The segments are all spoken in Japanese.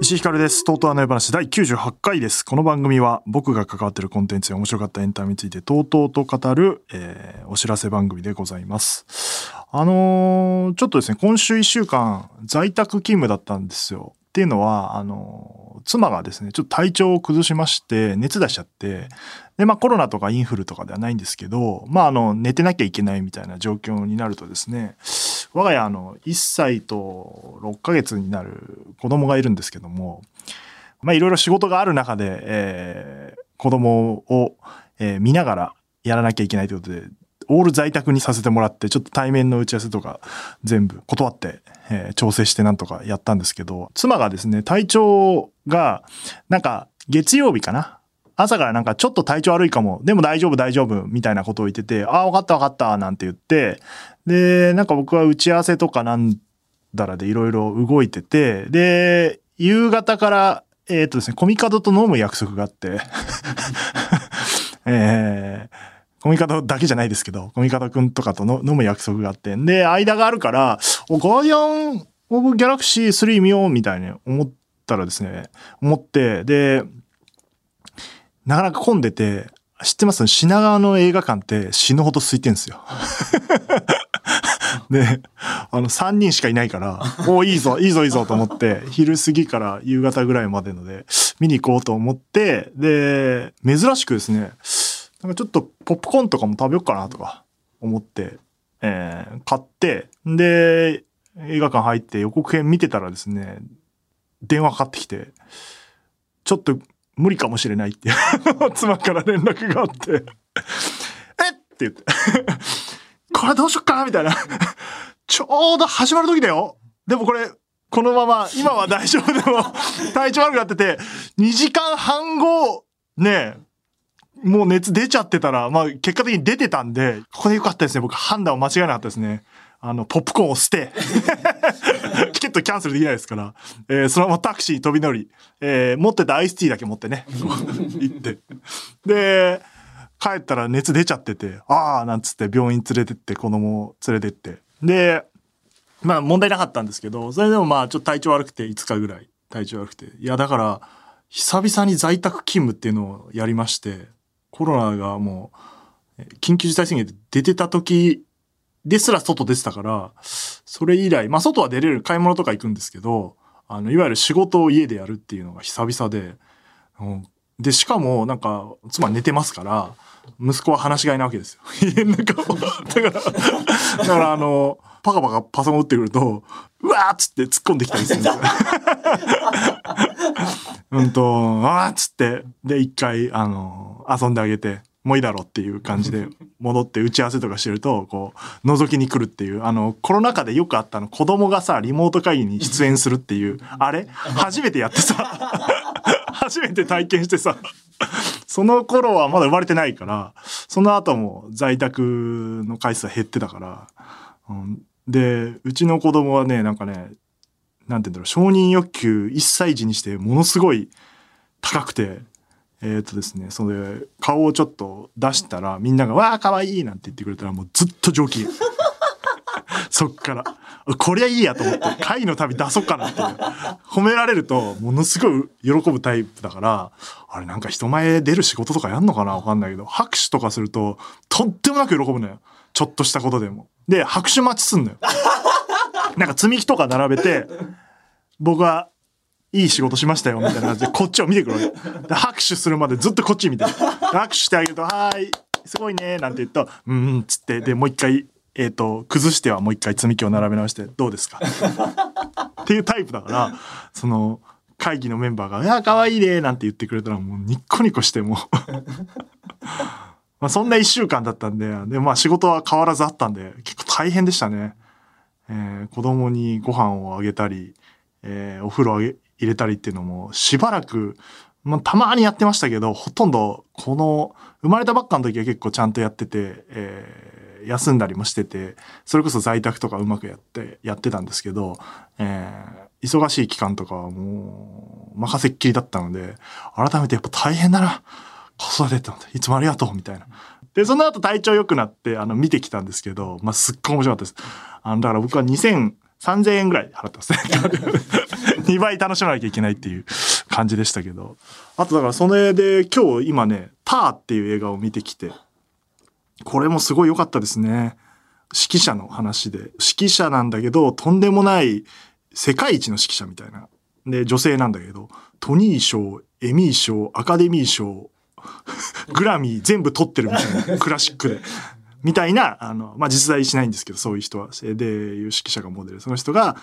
石井ひかるです。とうとうあの夜話第98回です。この番組は僕が関わっているコンテンツや面白かったエンタメについてとうとうと語る、えーお知らせ番組でございます。あのーちょっとですね、今週1週間在宅勤務だったんですよ。っていうのは、あの妻がですね、ちょっと体調を崩しまして、熱出しちゃって、で、まあコロナとかインフルとかではないんですけど、まああの、寝てなきゃいけないみたいな状況になるとですね、我が家あの、1歳と6ヶ月になる子供がいるんですけども、まあいろいろ仕事がある中で、えー子供を、えー見ながらやらなきゃいけないということで、オール在宅にさせてもらって、ちょっと対面の打ち合わせとか全部断って、えー調整してなんとかやったんですけど、妻がですね、体調が、なんか月曜日かな？朝からなんかちょっと体調悪いかも、でも大丈夫大丈夫みたいなことを言ってて、ああ、わかったわかったなんて言って、で、なんか僕は打ち合わせとかなんだらでいろいろ動いてて、で、夕方から、えっ、とですね、コミカドと飲む約束があって、えーコミカドだけじゃないですけど、コミカドくんとかとの飲む約束があって、で、間があるから、おガーディアン・オブ・ギャラクシー3見ようみたいに思ったらですね、思って、で、なかなか混んでて、知ってます？品川の映画館って死ぬほど空いてんですよ。で、あの、3人しかいないから、おいいぞ、いいぞ、いいぞと思って、昼過ぎから夕方ぐらいまでので、見に行こうと思って、で、珍しくですね、なんかちょっとポップコーンとかも食べようかなとか思って、えー買って、で、映画館入って予告編見てたらですね、電話かかってきて、ちょっと無理かもしれないって 妻から連絡があって、えっ？って言って、これどうしよっかなみたいな。ちょうど始まる時だよ。でもこれ、このまま、今は大丈夫でも、体調悪くなってて、2時間半後、ねもう熱出ちゃってたら、まあ結果的に出てたんで、ここでよかったですね。僕判断を間違えなかったですね。あの、ポップコーンを捨て、チケットキャンセルできないですから、えーそのままタクシー飛び乗り、えー持ってたアイスティーだけ持ってね、行って。で、帰ったら熱出ちゃってて、ああ、なんつって病院連れてって、子供を連れてって。で、まあ問題なかったんですけど、それでもまあちょっと体調悪くて5日ぐらい体調悪くて。いやだから、久々に在宅勤務っていうのをやりまして、コロナがもう、緊急事態宣言で出てた時ですら外出てたから、それ以来、まあ外は出れる、買い物とか行くんですけど、あの、いわゆる仕事を家でやるっていうのが久々で、うんで、しかもなんか、妻寝てますから、息子は話し飼いなわけですよ。家の中を。だから、だからあの、パカパカパソコン打ってくると、うわーっつって突っ込んできたりするんですよ。うんと、あーっつって、で、一回、あの、遊んであげて、もういいだろうっていう感じで戻って打ち合わせとかしてると、こう、覗きに来るっていう、あの、コロナ禍でよくあったの、子供がさ、リモート会議に出演するっていう、あれ？初めてやってさ、初めて体験してさ、その頃はまだ生まれてないから、その後も在宅の回数は減ってたから、うん。で、うちの子供はね、なんかね、なんて言うんだろう、承認欲求1歳児にしてものすごい高くて、えっ、とですね、それ、顔をちょっと出したら、みんなが、わあ、かわいいなんて言ってくれたら、もうずっと上機。そっから。こりゃいいやと思って、会の旅出そうかなっていう。褒められると、ものすごい喜ぶタイプだから、あれなんか人前出る仕事とかやんのかなわかんないけど、拍手とかすると、とってもなく喜ぶのよ。ちょっとしたことでも。で、拍手待ちすんのよ。なんか積み木とか並べて、僕はいい仕事しましたよ、みたいな感じで、こっちを見てくる。で拍手するまでずっとこっち見て。拍手してあげると、はーい、すごいね、なんて言うと、うん、つって、で、もう一回、えっ、と、崩してはもう一回積み木を並べ直して、どうですか？っていうタイプだから、その、会議のメンバーが、いや、可愛いね、なんて言ってくれたら、もうニッコニコして、もう。まあそんな一週間だったんで、で、まあ仕事は変わらずあったんで、結構大変でしたね。えー子供にご飯をあげたり、えーお風呂あげ入れたりっていうのも、しばらく、まあたまにやってましたけど、ほとんど、この、生まれたばっかの時は結構ちゃんとやってて、えー休んだりもしてて、それこそ在宅とかうまくやって、やってたんですけど、えー忙しい期間とかはもう任せっきりだったので、改めてやっぱ大変だな。子育てっていつもありがとうみたいな。で、その後体調良くなって、あの、見てきたんですけど、まあ、すっごい面白かったです。あの、だから僕は2000、3000円ぐらい払ってますね。2倍楽しまなきゃいけないっていう感じでしたけど。あとだからそれで今日今ね、ターっていう映画を見てきて、これもすごい良かったですね。指揮者の話で。指揮者なんだけど、とんでもない世界一の指揮者みたいな。で、女性なんだけど、トニー賞、エミー賞、アカデミー賞、グラミー全部取ってるみたいな、クラシックで。みたいな、あの、まあ、実在しないんですけど、そういう人は。で、いう指揮者がモデル。その人が、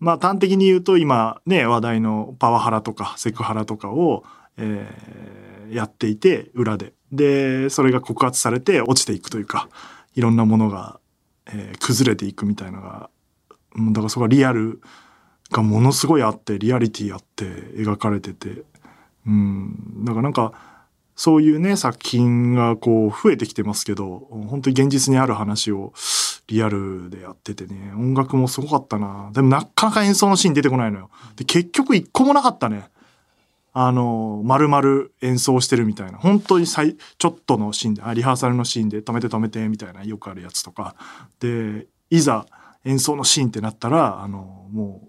まあ、端的に言うと今ね、話題のパワハラとかセクハラとかを、えー、やっていて、裏で。で、それが告発されて落ちていくというか、いろんなものが、えー、崩れていくみたいなのが、だからそこがリアルがものすごいあって、リアリティあって描かれてて、うん、だからなんか、そういうね、作品がこう増えてきてますけど、本当に現実にある話をリアルでやっててね、音楽もすごかったな。でもなかなか演奏のシーン出てこないのよ。で、結局一個もなかったね。あの、丸々演奏してるみたいな。本当に最、ちょっとのシーンで、あリハーサルのシーンで止めて止めてみたいなよくあるやつとか。で、いざ演奏のシーンってなったら、あの、もう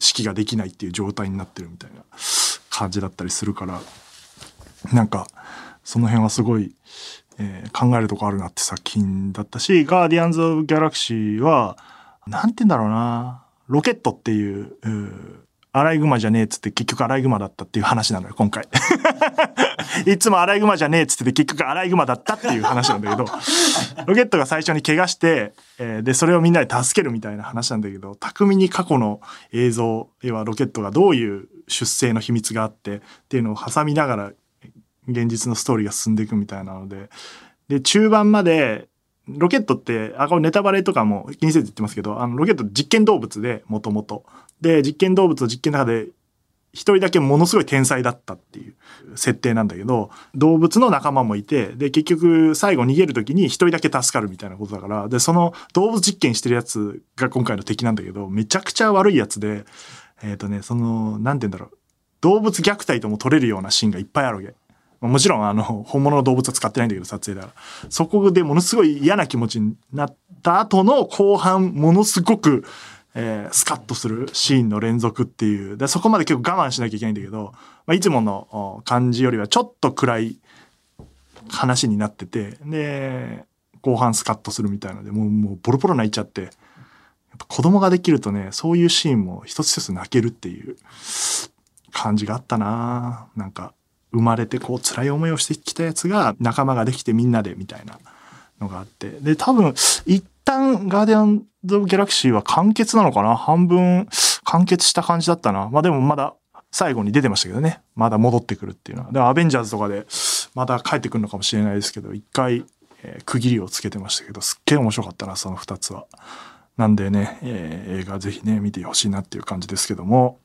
指揮ができないっていう状態になってるみたいな感じだったりするから、なんか、その辺はすごい、えー、考えるとこあるなって作品だったし、ガーディアンズ・オブ・ギャラクシーは、なんて言うんだろうな、ロケットっていう、うアライグマじゃねえっつって結局アライグマだったっていう話なのよ、今回。いつもアライグマじゃねえっつって結局アライグマだったっていう話なんだけど、ロケットが最初に怪我して、えー、で、それをみんなで助けるみたいな話なんだけど、巧みに過去の映像、要はロケットがどういう出生の秘密があってっていうのを挟みながら現実のストーリーが進んでいくみたいなので、で、中盤まで、ロケットって、あ、これネタバレとかも気にせず言ってますけど、あの、ロケット実験動物で、もともと。で、実験動物の実験の中で、一人だけものすごい天才だったっていう設定なんだけど、動物の仲間もいて、で、結局最後逃げる時に一人だけ助かるみたいなことだから、で、その動物実験してるやつが今回の敵なんだけど、めちゃくちゃ悪いやつで、えっ、ー、とね、その、なんて言うんだろう。動物虐待とも取れるようなシーンがいっぱいあるわけ。もちろんあの、本物の動物は使ってないんだけど、撮影だから。そこでものすごい嫌な気持ちになった後の後半、ものすごく、えー、スカッとするシーンの連続っていう。で、そこまで結構我慢しなきゃいけないんだけど、まあ、いつもの感じよりはちょっと暗い話になってて、で、後半スカッとするみたいので、もう、もうボロボロ泣いちゃって、やっぱ子供ができるとね、そういうシーンも一つ一つ泣けるっていう感じがあったななんか、生まれてこう辛い思いをしてきたやつが仲間ができてみんなでみたいなのがあって。で、多分、一旦ガーディアンズ・ギャラクシーは完結なのかな？半分完結した感じだったな。まあでもまだ最後に出てましたけどね。まだ戻ってくるっていうのは。で、アベンジャーズとかでまた帰ってくるのかもしれないですけど、一回、えー、区切りをつけてましたけど、すっげえ面白かったな、その二つは。なんでね、えー、映画ぜひね、見てほしいなっていう感じですけども、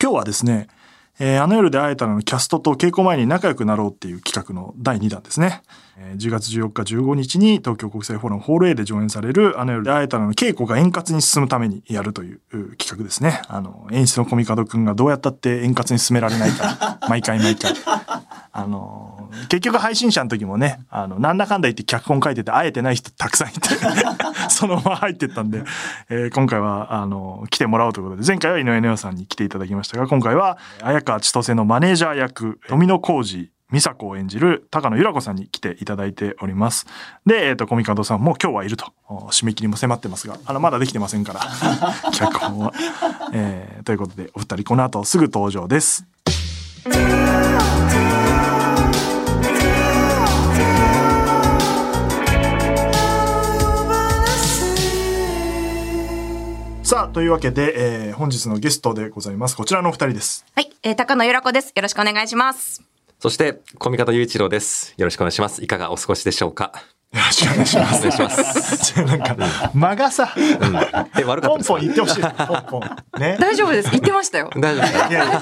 今日はですね、えー、あの夜で会えたのキャストと稽古前に仲良くなろうっていう企画の第2弾ですね。えー、10月14日15日に東京国際フォーラムホール A で上演されるあの夜で会えたの稽古が円滑に進むためにやるという企画ですね。あの、演出のコミカドくんがどうやったって円滑に進められないから、毎回毎回。あの、結局配信者の時もね、あの、なんだかんだ言って脚本書いてて会えてない人たくさんいて そのまま入ってったんで、えー、今回は、あの、来てもらおうということで、前回は井上ネオさんに来ていただきましたが、今回は、綾川千歳のマネージャー役、富野浩二、美佐子を演じる高野由良子さんに来ていただいております。で、えっ、ー、と、コミカドさんも今日はいると、締め切りも迫ってますが、あの、まだできてませんから、脚本は。えー、ということで、お二人この後すぐ登場です。さあ、というわけで、えー、本日のゲストでございます。こちらのお二人です。はい、えー、高野由良子です。よろしくお願いします。そして、小見方雄一郎です。よろしくお願いします。いかがお過ごしでしょうか？よろしくお願いします。お願いします。なんか、間がさ、うんえ、悪かったポンポン言ってほしい。ポンポン。ね。大丈夫です。言ってましたよ。大丈夫ですか？いやいやい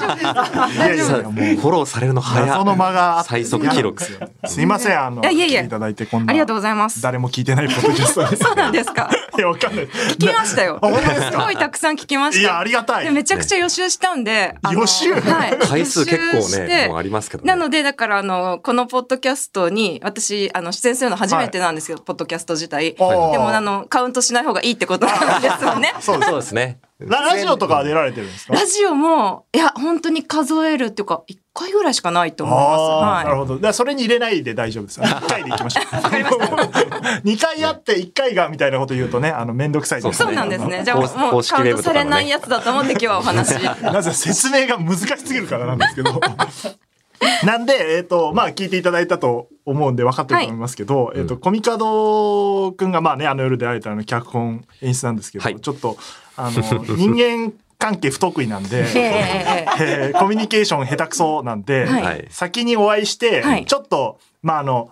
やいやいや、もう。フォローされるの早謎の間が最速記録。すよすいません、あの、いやいやいただいてこんな。ありがとうございます。誰も聞いてないポッドキャストです。そうなんですか？いや、わかんない。聞きましたよ。すごいたくさん聞きました。いや、ありがたい。でめちゃくちゃ予習したんで。予習？はい。回数結構ね、てもうありますけどね。なので、だから、あの、このポッドキャストに、私、あの、出演するの初めてなんですけど、ポッドキャスト自体。でも、あの、カウントしない方がいいってことなんですよね。そうですそうですね。ララジオとかは出られてるんですか？ラジオも、いや、本当に数えるっていうか、一回ぐらいしかないと思います。ああ、なるはほど。だからそれに入れないで大丈夫です。1回でいきましょう。わかりました。2回やって1回がみたいなこと言うとね、あの、めんどくさいでい。すそうなんですね。じゃあ、もう、公式カウントされないやつだと思って今日はお話。なぜ説明が難しすぎるからなんですけど。なんで、えっ、と、まあ、聞いていただいたと思うんで分かってると思いますけど、えっ、と、コミカドくんが、まあね、あの夜で会えたの脚本演出なんですけど、はい。ちょっと、あの、人間関係不得意なんで、えええーコミュニケーション下手くそなんで、はいはい。先にお会いして、はい。ちょっと、まあ、あの、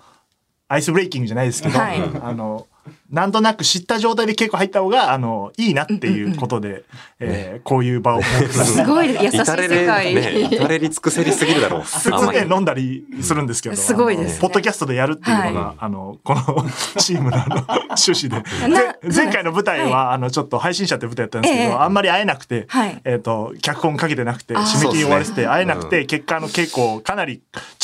アイスブレイキングじゃないですけど、はい。あの、なんとなく知った状態で稽古入った方が、あの、いいなっていうことで、えーこういう場を設けたすごい優しい世界。ね、至れり尽くせりすぎるだろう。普通ね、飲んだりするんですけど、すごいです。ねポッドキャストでやるっていうのが、はあの、このチームのあの趣旨で。前回の舞台は、あの、ちょっと配信者って舞台やったんですけど、ええ。あんまり会えなくて、はい。えっ、と、脚本かけてなくて、締め切り終わらせて、会えなくて、結果あの稽古をかなり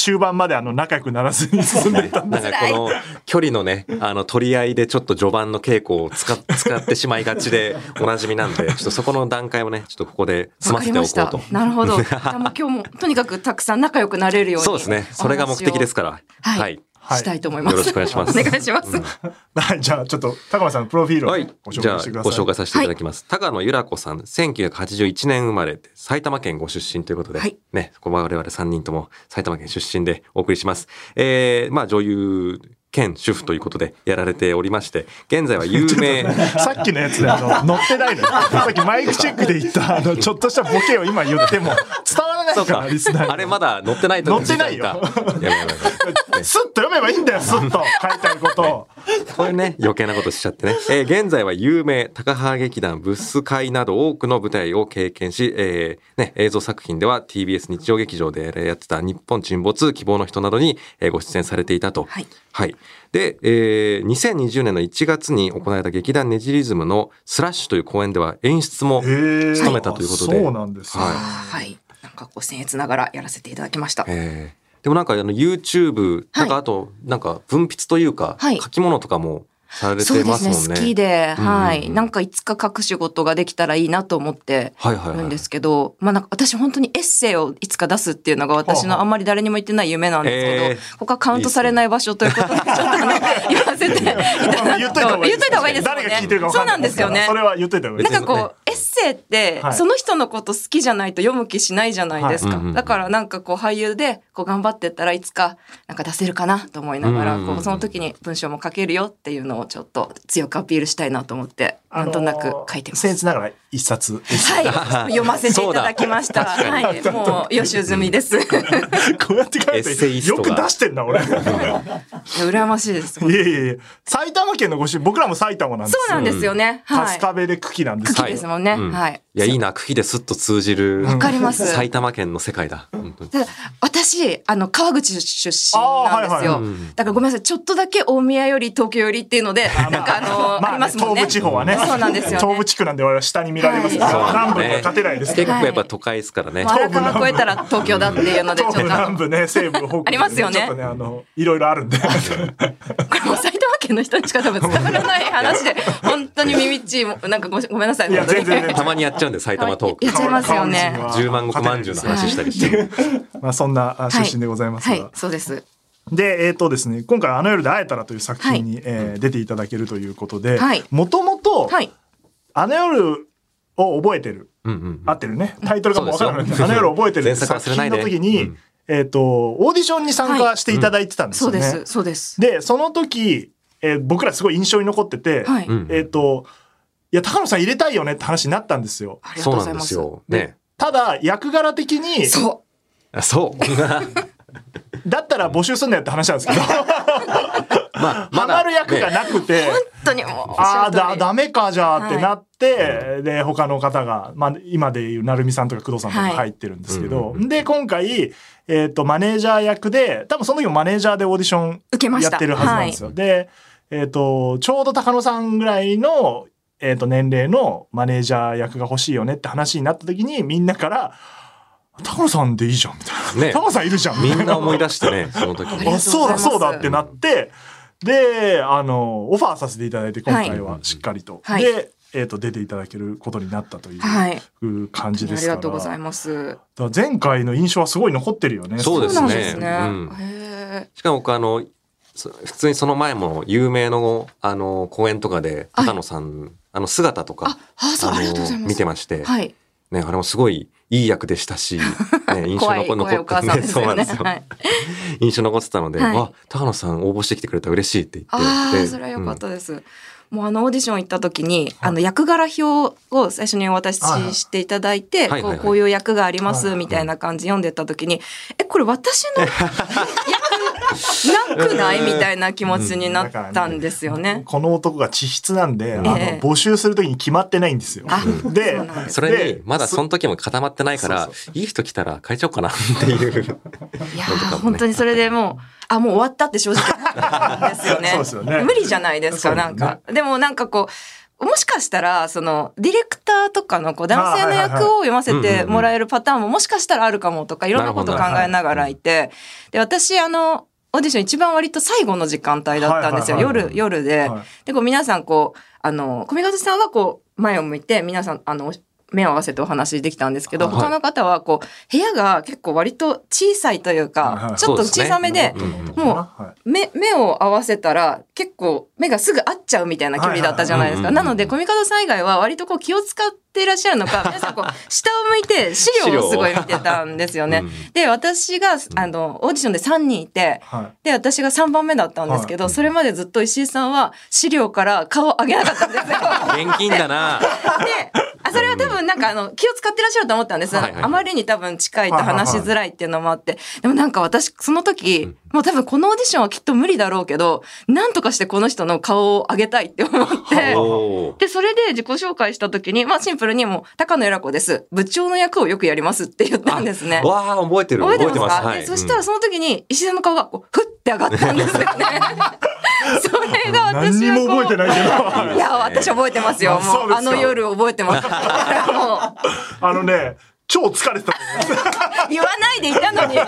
中盤まであの、仲良くならずに進んでたんでなんかこの距離のね、あの取り合いでちょっと序盤の稽古を使っ使ってしまいがちでおなじみなんで、ちょっとそこの段階をね、ちょっとここで済ませておこうと。なるほど。じゃあもう今日もとにかくたくさん仲良くなれるように。そうですね。それが目的ですから。はいはい。はいしたいと思います。よろしくお願いしますお願いします。はい、じゃあちょっと、高間さんのプロフィールをはいご。紹じゃあ介してください。ご紹介させていただきます。高野由良子さん、1981年生まれで、埼玉県ご出身ということで、はいね、ここ我々3人とも埼玉県出身でお送りします。えー、まあ女優兼主婦ということでやられておりまして、現在は 有名。さっきのやつであの乗ってないのよ。さっきマイクチェックで言ったあのちょっとしたボケを今言っても伝わらないからかリスナあれまだ乗ってないと乗ってないよ スッと読めばいいんだよ、スッと書いてあることを。これね、余計なことしちゃってね。えー現在は有名、高原劇団、ブス会など多くの舞台を経験し、えーね、映像作品では TBS 日曜劇場でやってた日本沈没、希望の人などに、えーご出演されていたと。はい。はい。で、えー2020年の1月に行われた劇団ネジリズムのスラッシュという公演では演出も務めたということで。そうなんですね。はいはい。なんかこう僭越ながらやらせていただきました。えーでもなんかあの YouTube、なんかはいあと、なんか文筆というか、はい書き物とかもされそうでてますすもんね。ね。好きで、うんうんうんはい。なんかいつか書く仕事ができたらいいなと思ってはいはいはい。るんですけど、まあなんか私本当にエッセイをいつか出すっていうのが私のあんまり誰にも言ってない夢なんですけど、へーここはカウントされない場所ということで、ちょっと言わせていただくと、言っといた方がいいですよね。誰が聞いてるか分そうなかんですよねそ。れは言っといた方がいいなんかこう、エッセイってはい、その人のこと好きじゃないと読む気しないじゃないですか。はいうんうんうんだからなんかこう俳優でこう頑張ってったらいつかなんか出せるかなと思いながら、こうその時に文章も書けるよっていうのをちょっと強くアピールしたいなと思って、なんとなく書いてます。僭越ながら一冊。はい、読ませていただきました。はい、もう予習済みです。い こうやって書いエッセイて、よく出してんな、俺。い や羨ましいです。やいやいや埼玉県のご出身、僕らも埼玉なんですよ。そうなんですよね。はい。春日部で茎なんです茎よですもんね。うんはい。いや、いいな、茎ですっと通じる。わかります埼玉県の世界だ。本当にただ私あの川口出身なんですよ、はいはいうんだからごめんなさいちょっとだけ大宮より東京よりっていうのでなんかあの、まあねありますもんね東部地方はね。そうなんですよ、ね、東部地区なんで我々は下に見られますから、はい南部には勝てないですけど。結構やっぱ都会ですからね。もう荒川越えたら東京だっていうのでちょっと南部ね、西部北部、ありますよねちょっとね、あの、いろいろあるんで。これもう埼玉県の人にしか多分伝わらない話で 本当に耳っちいもなんかごごめんなさいいや全然全然たまにやっちゃうんで、埼玉トーク。やっ。ちゃいますよね。川口十万石まんじゅうの話したりして。まあそんなあ出身でございますが。はい。そうです。で、えっ、とですね、今回あの夜で会えたらという作品に、えー出ていただけるということではい、もともと、はい。あの夜を覚えてる。うんうん合ってるね。タイトルがもう分からなくて、そうですよ。あの夜を覚えてる。前作作品忘れないで。の時に、うん。えっ、と、オーディションに参加していただいてたんですよね。そうです。そうです。で、その時、えー僕らすごい印象に残ってて、はい、うんえっ、と、いや、高野さん入れたいよねって話になったんですよ。ありがとうござますないんですよ。ね。ただ、役柄的に、そあそう。だったら募集すんなよって話なんですけど。まあ、まハマる役がなくて、本当にもう。ああ、だ、ダメか、じゃあってなって、で、他の方が、まあ、今でいう、なるみさんとか工藤さんとかはい入ってるんですけど、うんで、今回、えっ、と、マネージャー役で、多分その時もマネージャーでオーディション受けましたやってるはずなんですよ。で、えっ、と、ちょうど高野さんぐらいの、えっ、と、年齢のマネージャー役が欲しいよねって話になった時に、みんなから、高野さんでいいじゃん、みたいな。ね高野さんいるじゃん、みたいなみんな思い出してね、その時に。あそうだそうだってなって、で、あの、オファーさせていただいて、今回はしっかりと。はいで、えっ、と、出ていただけることになったという、はい。感じありですから。がとうございます。前回の印象はすごい残ってるよね。そうですねね。うんへしかも僕あの、そ普通にその前も有名のあの公演とかではい高野さん、あの姿とか。見てまして、はい。ね、あれもすごいいい役でしたし、ね、印象残怖いお母さんですそうなよね。んですよ。はい。印象残ってたので、はいあ、高野さん応募してきてくれたら嬉しいって言って。ああ、でそれはよかっうんたです。もうあのオーディション行った時に、あの役柄表を最初にお渡ししていただいて、こうこういう役がありますみたいな感じ読んでった時に、え、これ私の 役なくないみたいな気持ちになったんですよね。この男が地質なんで、あえ。のえ募集するときに決まってないんですよ。あでそれでに、まだその時も固まってないからそうそ、いい人来たら変えちゃおうかなっていう。いやー本当にそれでもう、あ、もう終わったって正直ですよね。そうですよね。無理じゃないですか、なんか。でもなんかこう、もしかしたら、その、ディレクターとかのこう男性の役を読ませてもらえるパターンももしかしたらあるかもとか、いろんなことを考えながらいて、で、私、あの、オーディション一番割と最後の時間帯だったんですよ。夜、夜で。はいで、こう皆さんこう、あの、小見方さんはこう、前を向いて、皆さん、あの、目を合わせてお話できたんですけど、はい。他の方はこう、部屋が結構割と小さいというはいかは、い。ちょっと小さめで、もうはい。目、目を合わせたら結構目がすぐ合っちゃうみたいな距離だったじゃないですか。なので、コミカドさん以外は割とこう気を使っていらっしゃるのか、皆さんこう、下を向いて資料をすごい見てたんですよね。うんで、私が、あの、オーディションで3人いて、はいで、私が3番目だったんですけど、はいそれまでずっと石井さんは資料から顔を上げなかったんですよ。現金だな。で、あそれは多分なんかあの、気を使ってらっしゃると思ったんです。はいはいはいあまりに多分近いと話しづらいっていうのもあって。でもなんか私、その時、もう多分このオーディションはきっと無理だろうけど、なんとかしてこの人の顔を上げたいって思って。で、それで自己紹介した時に、まあシンプルにもう、高野偉子です。部長の役をよくやりますって言ったんですね。わあ、覚えてる。覚えてますか？はいでそしたらその時に石井さんの顔がこう、ふって上がったんですよね。それが私は覚えてないけど、いや、私覚えてますよ。もう、あの夜覚えてます。あのね、超疲れてた。言わないでいたのに。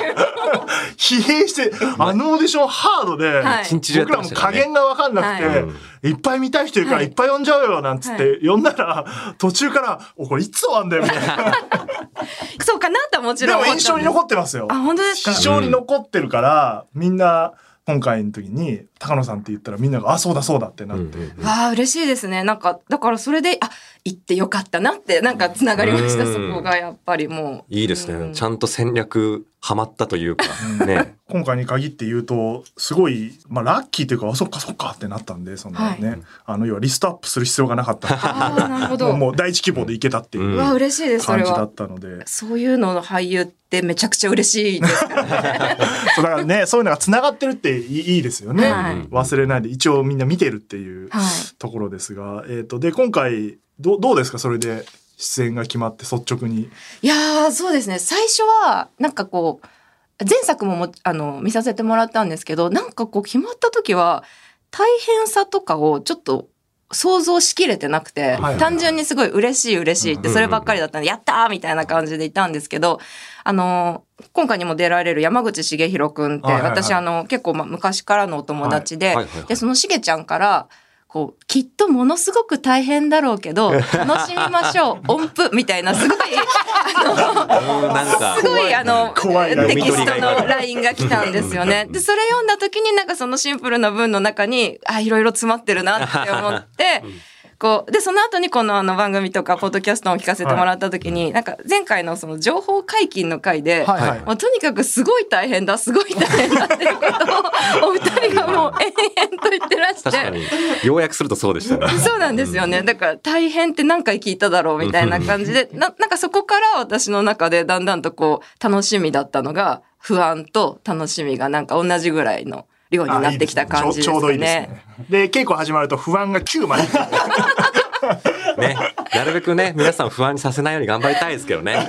疲弊して、あのオーディションハードで、はい。僕らも加減が分かんなくて、はい。い、っぱい見たい人いるからはい。いっぱい呼んじゃうよなんつって、は呼んだら途中から「おこれいつ終わんだよ」みたいな。そうかなとはもちでもろんです。印象に残ってますよ。あ、本当ですか？非常に残ってるから、みんな今回の時に高野さんって言ったらみんなが「あそうだそうだ」ってなって、うんうんわあ、嬉しいですね。なんか、だからそれで、あ、行ってよかったなって、なんか繋がりました。うんそこがやっぱりもう。いいですね。うんちゃんと戦略ハマったというか、ね。今回に限って言うとすごい、まあ、ラッキーというかあそっかそっかってなったんでそのね、はいあの要はリストアップする必要がなかった ああ、なるほど。もう第一希望でいけたっていううんうわ、嬉しいです、それは感じだっ。たので、そういうのの俳優ってめちゃくちゃ嬉しいですからね。そうだからねそういうのがつながってるっていいいいですよね、はい忘れないで一応みんな見てるっていうはい。ところですが、えー、とで今回どうどうですか？それで出演が決まって率直に。いやーそうですね最初はなんかこう前作ももあの見させてもらったんですけどなんかこう決まった時は大変さとかをちょっと想像しきれてなくて、単純にすごい嬉しい嬉しいってうんそればっかりだったんで、やったーみたいな感じでいたんですけど、あの今回にも出られる山口茂弘くんって、私あの結構まあ昔からのお友達で、でそのしげちゃんからこうきっとものすごく大変だろうけど 楽しみましょう。音符みたいなすごい うんなんかすごいあのテキストのラインが来たんですよね。でそれ読んだ時になんかそのシンプルな文の中にあいろいろ詰まってるなって思って。こうでその後にこのあの番組とかポッドキャストを聞かせてもらった時に、なんか前回のその情報解禁の回で、はいはいもうとにかくすごい大変だすごい大変だっていうことをお二人がもう延々と言ってらして確かに。要約するとそうでしたね。そうなんですよね。だから大変って何回聞いただろうみたいな感じで、ななんかそこから私の中でだんだんとこう楽しみだったのが不安と楽しみがなんか同じぐらいの量になってきた感じですかちょうどいいですね。ね。で、稽古始まると不安が9まで。ね。なるべくね、皆さん不安にさせないように頑張りたいですけどね。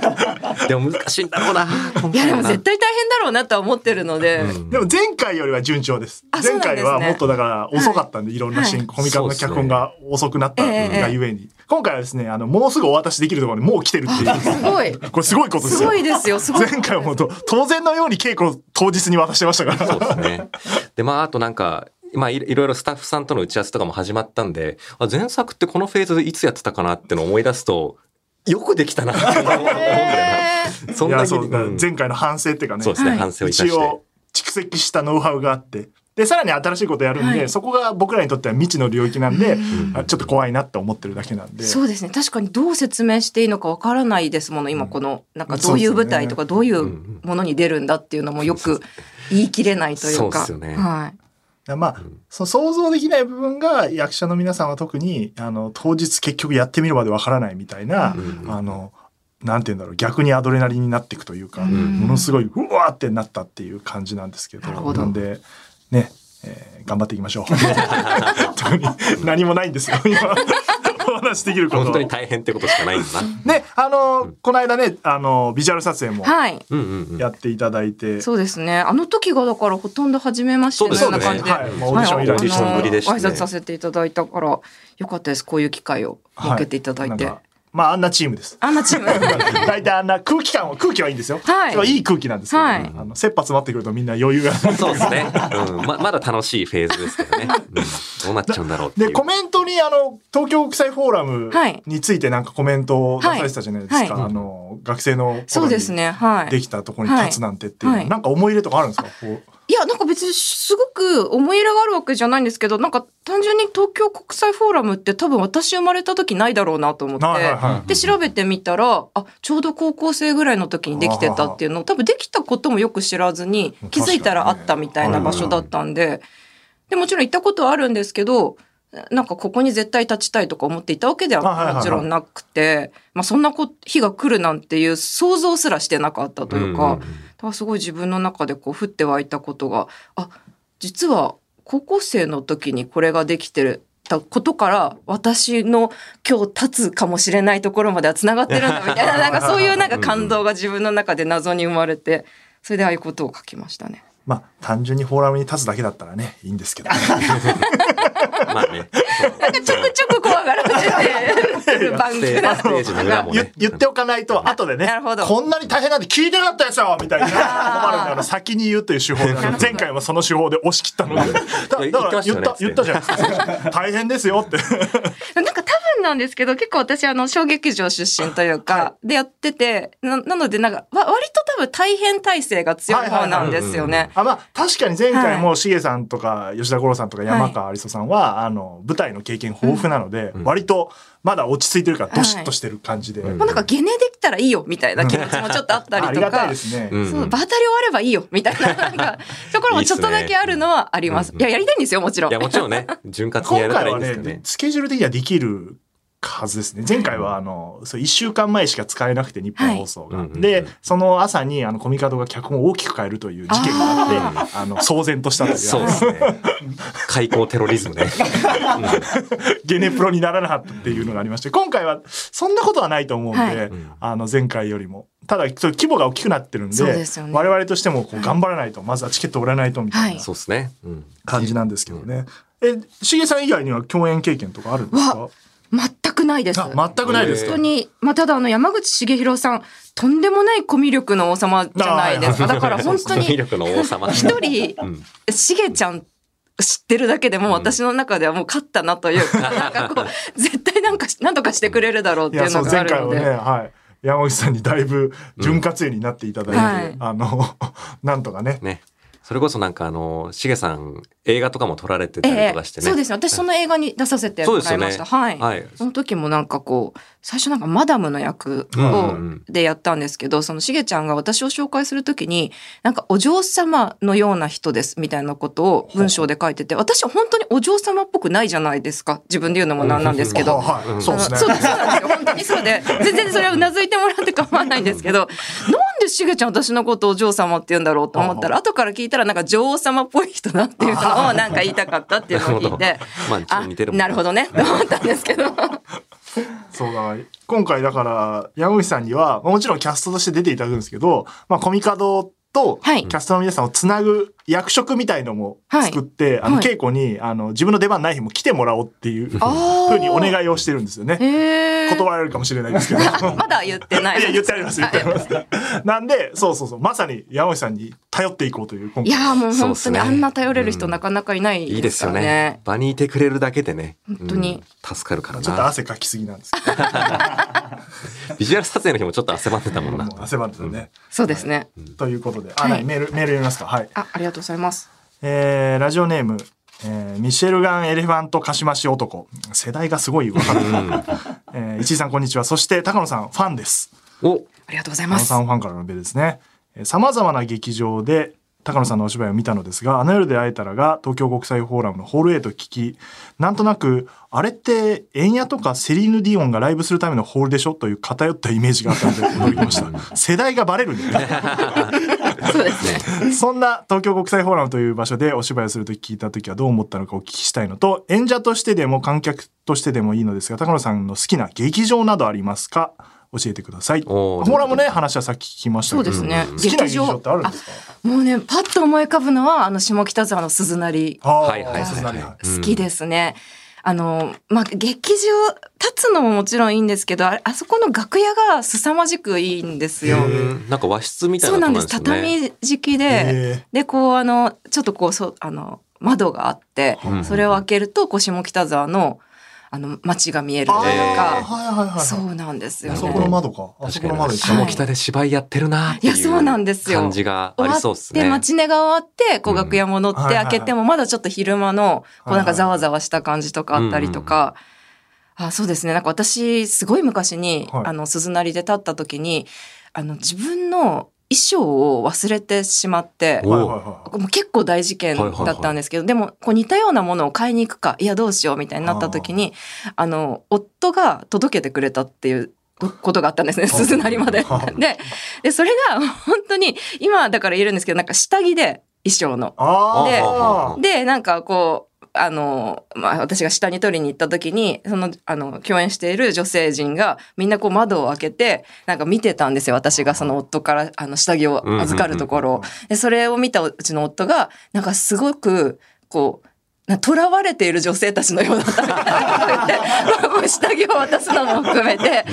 でも難しいんだろうな。いやでも絶対大変だろうなとは思ってるので、でも前回よりは順調です。前なんですね回はもっとだから遅かったんで、いろんなシーン、はいコミカルの脚本が遅くなったええがゆえに。今回はですね、あの、もうすぐお渡しできるところにもう来てるっていう。すごい。これすごいことですすよ。ごいですよ、すごい。前回は本当当然のように稽古当日に渡してましたから。そうですね。で、まあ、あとなんか、まあ、いいろいろスタッフさんとの打ち合わせとかも始まったんで、あ前作ってこのフェーズでいつやってたかなってのを思い出すと、よくできたなって思うんだよな。そんなに、いやそううん前回の反省っていうかね。そうですね、はい反省を。一応蓄積したノウハウがあって。で、さらに新しいことやるんで、はいそこが僕らにとっては未知の領域なんで、あちょっと怖いなって思ってるだけなんで。そうですね。確かにどう説明していいのかわからないですもの。今この、なんかどういう舞台とかどういうものに出るんだっていうのもよく言い切れないというか。そうですよねはい。まあ、その想像できない部分が役者の皆さんは特にあの当日結局やってみるまでわからないみたいな、うん。あのなんて言うんだろう逆にアドレナリンになっていくというか、ん。ものすごいうわーってなったっていう感じなんですけどなんでね、えー頑張っていきましょう。何もないんですよ今お話しできることは本当に大変ってことしかないんだな。であのこの間ねあのビジュアル撮影もはい。うんうんうん。やっていただいて、そうですね。あの時がだからほとんど初めましてのような感じで、ですねはいもうオーディション以来でしたねあの挨拶させていただいたからよかったです。こういう機会を設けていただいて。なんかまああんなチームです。あんなチーム。大体あんな空気感は空気はいいんですよ。はいいい空気なんですけど、はいあの切羽詰まってくるとみんな余裕が。そうですね。うん。ま、まだ楽しいフェーズですけどね。うん、どうなっちゃうんだろうっていう。でコメントにあの東京国際フォーラムはいについてなんかコメントを出されてたじゃないですか。はいはいあの学生の頃そうですにね。はい。できたところに立つなんてっていう、はいなんか思い入れとかあるんですか？いや、なんか別にすごく思い入れがあるわけじゃないんですけど、なんか単純に東京国際フォーラムって多分私生まれた時ないだろうなと思って、はいはいはいで、調べてみたら、あ、ちょうど高校生ぐらいの時にできてたっていうの。を、多分できたこともよく知らずに気づいたらあったみたいな場所だったんで、で、もちろん行ったことはあるんですけど、なんかここに絶対立ちたいとか思っていたわけであはもちろんなくて、まあそんなこ日が来るなんていう想像すらしてなかったというか、うんうんうん。だからすごい自分の中でこう降って湧いたことがあ実は高校生の時にこれができてるたことから私の今日立つかもしれないところまではつながってるんだみたいななんかそういうなんか感動が自分の中で謎に生まれてそれでああいうことを書きましたね。まあ単純にフォーラムに立つだけだったらねいいんですけど、まあね。なんかちょくちょく怖がらる番組ステなージの裏もね言。言っておかないと後でねこんなに大変なんて聞いてなかったやつよみたいな。困るから先に言うという手法で前回もその手法で押し切ったので。だから言った言った言ったじゃないですか。大変ですよって。なんか多分なんですけど結構私あの小劇場出身というか、でやっててななのでなんかわ割と多分大変体制が強い方なんですよね。あまあ確かに前回もしげさんとか吉田五郎さんとかい山川有沙さんは、あの舞台の経験豊富なので、ん。割とまだ落ち着いてるからどしっとしてる感じで、うんもうなんかゲネできたらいいよみたいな気持ちもちょっとあったりとありがたいかで。すね、うんそう場当たり終わればいいよみたいな なんかところもちょっとだけあるのはあります。いややりたいんですよもちろん。いや、もちろんね、潤滑にや今回はいれたらいんですけどね。ねスケジュール的にはできるはずですね。前回はあのそう1週間前しか使えなくて日本放送が、はいでその朝にあのコミカドが脚本を大きく変えるという事件があってあ あの騒然としたという。そうですね。開口テロリズムね。ゲネプロにならなかったっていうのがありまして今回はそんなことはないと思うんで、はい。ん。あの前回よりも。ただ規模が大きくなってるんででね。我々としてもこう頑張らないと、まずはチケット売らないとみたいはない。そうですね。うん。感じなんですけどね。えしげさん以外には共演経験とかあるんですか？全くないです。あ全くないですか？本当に、まあ、ただあの山口茂弘さんとんでもないコミュ力の王様じゃないですか。だから本当に力の王様。一人うん。しげちゃん知ってるだけでも私の中ではもう勝ったなというか、なんかこう絶対なんかしなんとかしてくれるだろうっていうのがあるの前回はね、で。はい、山口さんにだいぶ潤滑油になっていただいて、はいあの なんとかねね。それこそなんかあの、しげさん、映画とかも撮られてたりええとかしてね。そうですね。私その映画に出させてもらいました、はい、はい。その時もなんかこう最初なんかマダムの役をんでやったんですけど、そのしげちゃんが私を紹介する時になんかお嬢様のような人ですみたいなことを文章で書いてて私は本当にお嬢様っぽくないじゃないですか自分で言うのもなんなんですけど。はい、そうですね。そうそうなんですよ。本当にそうで全然それはうなずいてもらって構わないんですけど なんでしげちゃん私のことをお嬢様って言うんだろうと思ったら、後から聞いたらなんか女王様っぽい人だっていうのをなんか言いたかったっていうのを聞いて、まあちょっと似てるもんなるほどね。と思ったんですけど。そうだ今回だから山口さんにはもちろんキャストとして出ていただくんですけど、まあ、コミカドとキはい。ャストの皆さんをつなぐ役職みたいのも作って、あのはい。稽古にあの自分の出番ない日も来てもらおうっていうふうにお願いをしてるんですよね。断られるかもしれないですけど。まだ言ってないいや言ってあります言ってあります。なんでそうそうそう。まさに山口さんに頼っていこうという今回。いやーもうそうっすね。本当にあんな頼れる人なかなかいないいいでですすよね。場にいてくれるだけでね。本当に。うん。助かるからちょっとな汗かきすぎなんです。け どビジュアル撮影の日もちょっと汗ばんでたもんな。汗ばんでたね。そうですね。ということで、あ、はい。何メールメール読みますか？はい。あ、ありがとうございます。えーラジオネーム、えーミシェルガン・エレファント・カシマシ男。世代がすごいわかる。えー、石井さんこんにちは。そして高野さんファンです。おありがとうございます高野さ。んファンからのメールですね。さまざまな劇場で高野さんのお芝居を見たのですが、あの夜で会えたらが東京国際フォーラムのホール A と聞き、なんとなく、あれってエンヤとかセリーヌ・ディオンがライブするためのホールでしょ？という偏ったイメージがあったので驚きました。世代がバレるんだよね。そうですね。そんな東京国際フォーラムという場所でお芝居をすると聞いた時はどう思ったのかお聞きしたいのと演者としてでも観客としてでもいいのですが高野さんの好きな劇場などありますか？教えてください。フおーォーラムね話はさっき聞きました。けどそうですね。好きな劇場ってあるんですか？もうね、パッと思い浮かぶのは、あの、下北沢の鈴なり。ははいはいはい。鈴なり。はい好きですね。あの、まあ、劇場、立つのももちろんいいんですけど、あれあそこの楽屋が凄まじくいいんですよ。うんなんか和室みたいなそうなんです。畳敷きで、へで、こう、あの、ちょっとこう、そう、あの、窓があってうん、それを開けると、こう、下北沢の、あの、街が見えるというか。そうなんですよあそこね。の窓か？あそこの窓に下北で芝居やってるなっていういやそうなんですよ感じがありそうですね。で、待ち寝が終わって、こううん楽屋戻って開けても、まだちょっと昼間の、こうなんかざわざわした感じとかあったりとか、あそうですね。なんか私、すごい昔に、はいあの、鈴なりで立った時に、あの、自分の衣装を忘れてしまって。もう結構大事件だったんですけど、でもこう似たようなものを買いに行くかいやどうしようみたいになった時にあの夫が届けてくれたっていうことがあったんですね鈴なりまでは。ででそれが本当に今だから言えるんですけどなんか下着で衣装の。あであ。でなんかこうあの、まあ、私が下に取りに行った時にそのあの共演している女性陣がみんなこう窓を開けてなんか見てたんですよ私がその夫からあの下着を預かるところを。でそれを見たうちの夫がなんかすごくこうな囚われている女性たちのようだったみたいなこと言って 下着を渡すのも含めて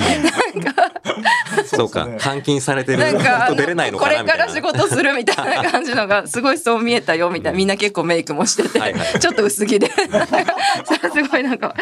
そうかそうですね監禁されてるなんか 出れないののこかなみたいな。れから仕事するみたいな感じのがすごいそう見えたよみたいなみんな結構メイクもしててはいはいちょっと薄着でなんかすごいなんか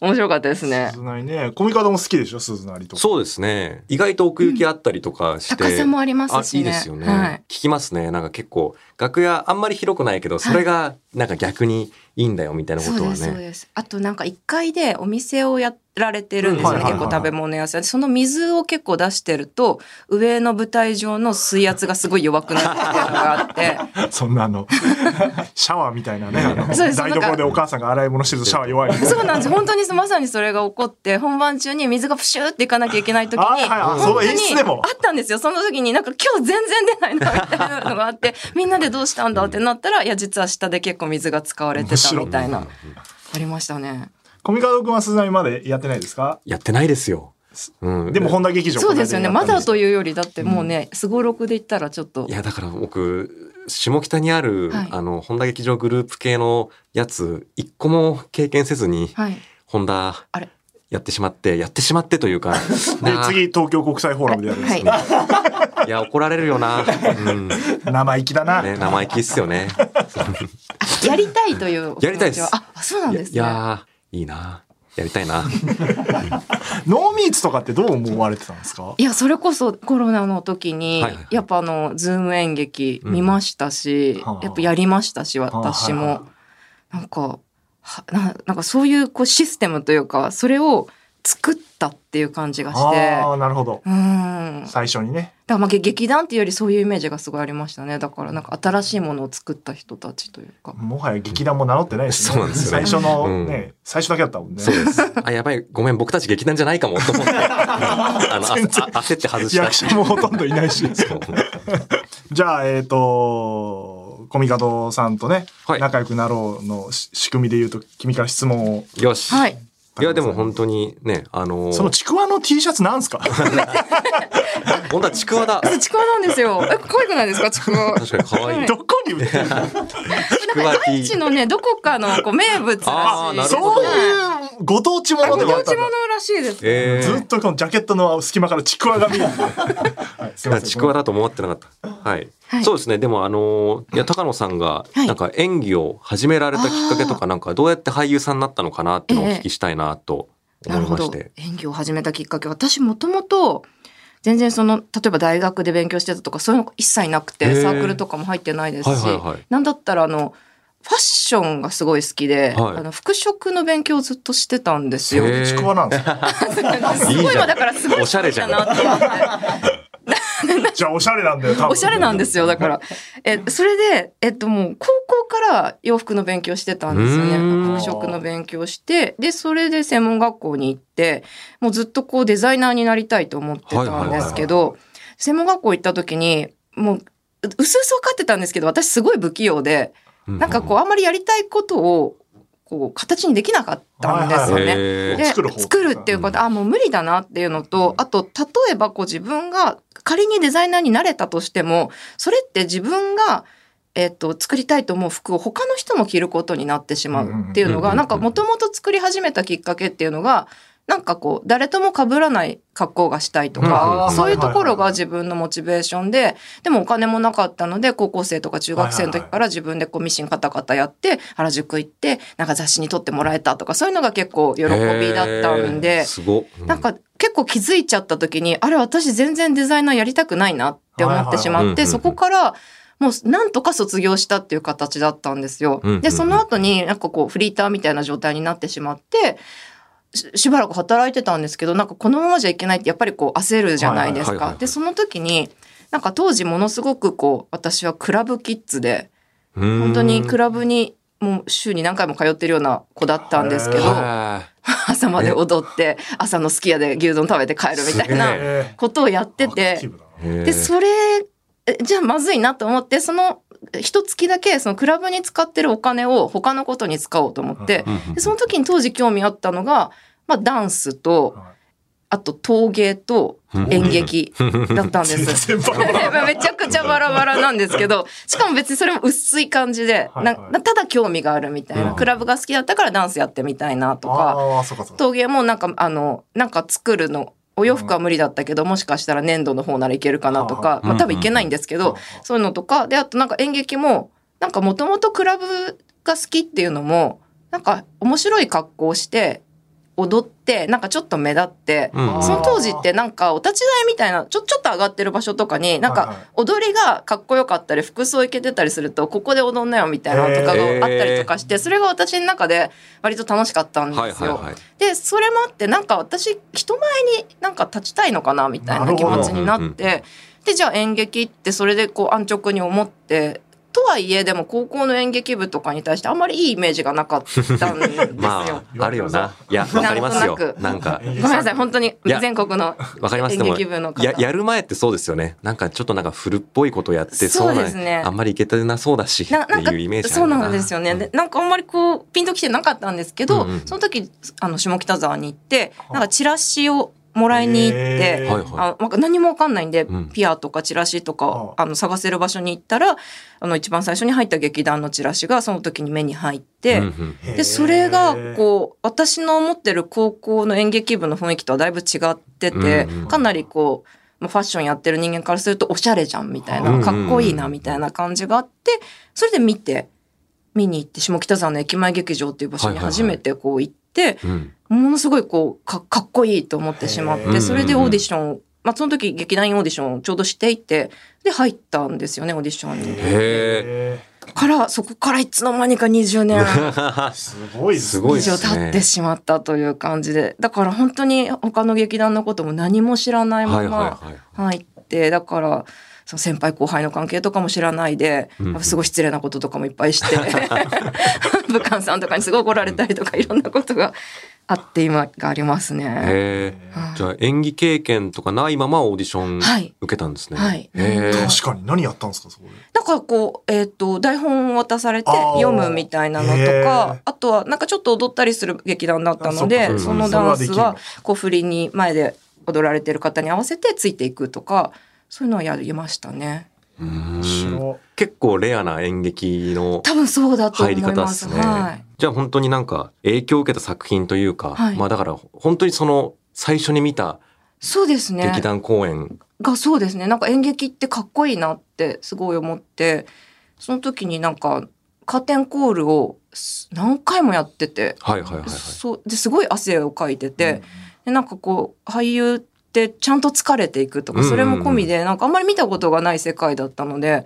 面白かったですね。鈴なりね。コミカドも好きでしょ鈴なりとか。そうですね。意外と奥行きあったりとかして。高さもありますしいいですよね、はい聞きますね。なんか結構楽屋あんまり広くないけど、それがなんか逆にいいんだよみたいなことはそうですそうね。です。あとなんか1階でお店をやられてるんですよね、結構食べ物屋さんで。その水を結構出してると上の舞台上の水圧がすごい弱くなるっていうのがあって。そんなあの、シャワーみたいなね、台所でお母さんが洗い物してるとシャワー弱い。そうなんです。本当にまさにそれが起こって本番中に水がプシューっていかなきゃいけない時に本当あったんですよ。その時になんか今日全然出ないなみたいなのがあってみんなでどうしたんだってなったらいや実は下で結構水が使われてたみたいな。ありましたね。コミカド君は鈴なりまでやってないですか？やってないですよ。うん、でも本田劇場そうですよね。まだという。いうよりだってもうねすごろくで言ったらちょっと。いやだから僕下北にある、はい。あの本田劇場グループ系のやつ一個も経験せずにはい。本田あれやってしまってやってしまってというか でな次東京国際フォーラムでやるんですよね。い。や怒られるよな、うん。ね、生意気だな。生意気っすよね。やりたいというお気持ちは。やりたいです。ああそうなんですね。いやーいいな。やりたいな。ノーミーツとかってどう思われてたんですか？いやそれこそコロナの時に、はい。はいはいやっぱあの Zoom 演劇見ましたし、やっぱやりましたし私も、はいはいなんかはななんかそういうこうシステムというかそれを作ったっていう感じがして。ああなるほど。うん。だか最初にね。らまあげ劇団っていうよりそういうイメージがすごいありましたね。だからなんか新しいものを作った人たちというか。もはや劇団も名乗ってないし、そうなんですよね。最初のね、うん。最初だけだったもんね。そうです。あ、やばい、ごめん、僕たち劇団じゃないかもと思って、あの、あ焦って外した。役。者もほとんどいないし。そう。じゃあえっ、とコミカドさんとね、はい。仲良くなろうのし仕組みで言うと君から質問を。よし。はい。いや、でも本当にね、あのーそのちくわの T シャツなんすか？本当はちくわだ。ちくわなんですよ。え可愛くないですか？ちくわ。確かに可愛い。どこに売ってるの？ちくわ T 愛知のねどこかのこう名物らしいそういうご当地ものごでもあったんだ当地ものらしいです。えずっとこのジャケットの隙間からちくわが見える、ちくわだと思ってなかった。はい。はい。そうですね。でもあのーいや高野さんがはい。なんか演技を始められたきっかけとかなんかどうやって俳優さんになったのかなっていうのをお聞きしたいなとなるほど思いまして。演技を始めたきっかけ。私もともと全然その例えば大学で勉強してたとかそういうの一切なくへー。てサークルとかも入ってないですし、はいはいはい。なんだったらあのファッションがすごい好きで、はい。あの服飾の勉強をずっとしてたんですよ。へー。ちくわなんです。かすごい今だからすごいおしゃれじゃなって じゃあおしゃれなんだよ多分。おしゃれなんですよだから。えそれでえっともう高校から洋服の勉強してたんですよね。服飾の勉強してでそれで専門学校に行ってもうずっとこうデザイナーになりたいと思ってたんですけど専門学校行った時にもうううすうす分かってたんですけど私すごい不器用でなんかこうあんまりやりたいことをこう形にできなかったんですよね。へーで作る方作るっていうこと、あもう無理だなっていうのとあと例えばこう自分が仮にデザイナーになれたとしてもそれって自分が、えっと作りたいと思う服を他の人も着ることになってしまうっていうのうんうんうんがなんかもともと作り始めたきっかけっていうのがなんかこう誰とも被らない格好がしたいとうんか、うん。そういうところが自分のモチベーションででもお金もなかったので高校生とか中学生の時から自分でこうミシンカタカタやって原宿行ってなんか雑誌に撮ってもらえたとかそういうのが結構喜びだったんで。なんか結構気づいちゃった時にあれ私全然デザイナーやりたくないなって思ってしまってそこからもうなんとか卒業したっていう形だったんですよ。でその後になんかこうフリーターみたいな状態になってしまってししばらく働いてたんですけどなんかこのままじゃいけないってやっぱりこう焦るじゃないです。か。でその時になんか当時ものすごくこう私はクラブキッズで本本当にクラブにもう週に何回も通ってるような子だったんですけどは朝まで踊って朝のすき家で牛丼食べて帰るみたいなえことをやっててでそれえじゃあまずいなと思ってその一月だけそのクラブに使ってるお金を他のことに使おうと思ってでその時に当時興味あったのが、まあ、ダンスとなあと陶芸と演劇だったんです。めちゃくちゃバラバラなんですけどしかも別にそれも薄い感じで、はいなはいただ興味があるみたいな、うん。クラブが好きだったからダンスやってみたいなとか。陶芸もなんかあのなんか作るのお洋服は無理だったけど、もしかしたら粘土の方ならいけるかなとか、うんまあ、多分いけないんですけど、そういうのとかであとなんか演劇もなんかもともとクラブが好きっていうのもなんか面白い格好をして踊ってなんかちょっと目立って、うん。その当時ってなんかお立ち台みたいなちょちょっと上がってる場所とかになんか踊りがかっこよかったり服装いけてたりするとここで踊んなよみたいなのとかがあったりとかしてそれが私の中で割と楽しかったんですよ。でそれもあってなんか私人前になんか立ちたいのかなみたいな気持ちになってでじゃあ演劇ってそれでこう安直に思ってとはいえでも高校の演劇部とかに対してあんまりいいイメージがなかったんですよ。まああるよな。いやわかりますよ。なんか。ごめんなさい本当に全国のわかります。演劇部の方。ややる前ってそうですよね。なんかちょっとなんか古っぽいことやってそうなですね。あんまりいけてなそうだしっていうイメージそうなんですよね、でなんかあんまりこうピンときてなかったんですけど、うんうん。その時あの下北沢に行ってなんかチラシをもらいに行って。あなんか何もわかんないんで、うん。ピアとかチラシとかああ。の探せる場所に行ったらあの一番最初に入った劇団のチラシがその時に目に入って、うんうんでそれがこう私の思ってる高校の演劇部の雰囲気とはだいぶ違ってて、うんうん。かなりこうまあファッションやってる人間からするとおしゃれじゃんみたいな、うんかっこいいなみたいな感じがあってそれで見て見に行って下北沢の駅前劇場っていう場所に初めてこう行って、うんものすごいこうかかっこいいと思ってしまってそれでオーディションを、まあ、その時劇団員オーディションをちょうどしていてで入ったんですよねオーディションに。へえ。からそこからいつの間にか20年 すごいですすごい以上経ってしまったという感じでだから本当に他の劇団のことも何も知らないままはい。入ってだからその先輩後輩の関係とかも知らないで、すごい失礼なこととかもいっぱいして 武漢さんとかにすごい怒られたりとかいろんなことがあって今がありますね。へえ。じゃあ演技経験とかないままオーディションはい受けたんですね。はいへえ。確かに何やったんですかそこでなんかこう、えっ、と、台本を渡されて読むみたいなのとへかー、あとはなんかちょっと踊ったりする劇団だったのあで、そのダンスはは、こう振りに前で踊られてる方に合わせてついていくとか、そういうのはやりましたね。うん白結構レアな演劇の多分そうだと思入りいま。方です。はい。じゃあ本当になんか影響を受けた作品というか、はいまあだから本当にその最初に見たそうですね。劇団公演、がそうですねなんか演劇ってかっこいいなってすごい思ってその時になんかカーテンコールをす何回もやってて、はいはいはいはい。そうですごい汗をかいてて、でなんかこう俳優ってちゃんと疲れていくとかうんうんうんそれも込みでなんかあんまり見たことがない世界だったので。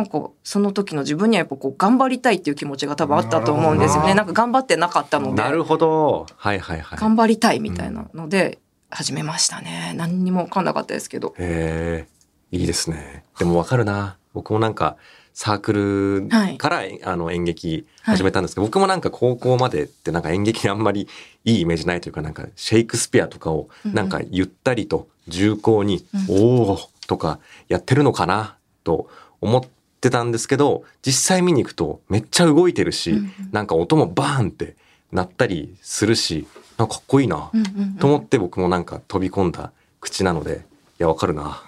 なんかその時の自分にはやっぱこう頑張りたいっていう気持ちが多分あったと思うんですよね。なんか頑張ってなかったのでなるほど。はいはいはい。頑張りたいみたいなので始めましたね。何にも分かんなかったですけど。へえ、いいですね。でもわかるな。僕もなんかサークルはいから、あの演劇始めたんですけど、僕もなんか高校までってなんか演劇にあんまりいいイメージないというか、なんかシェイクスピアとかをうんうんなんかゆったりと重厚に、うおおとかやってるのかなと思ってたんですけど、実際見に行くとめっちゃ動いてるし、うんうんなんか音もバーンってなったりするし、なんかかっこいいな。と思って僕もなんか飛び込んだ口なので、いや、わかるな。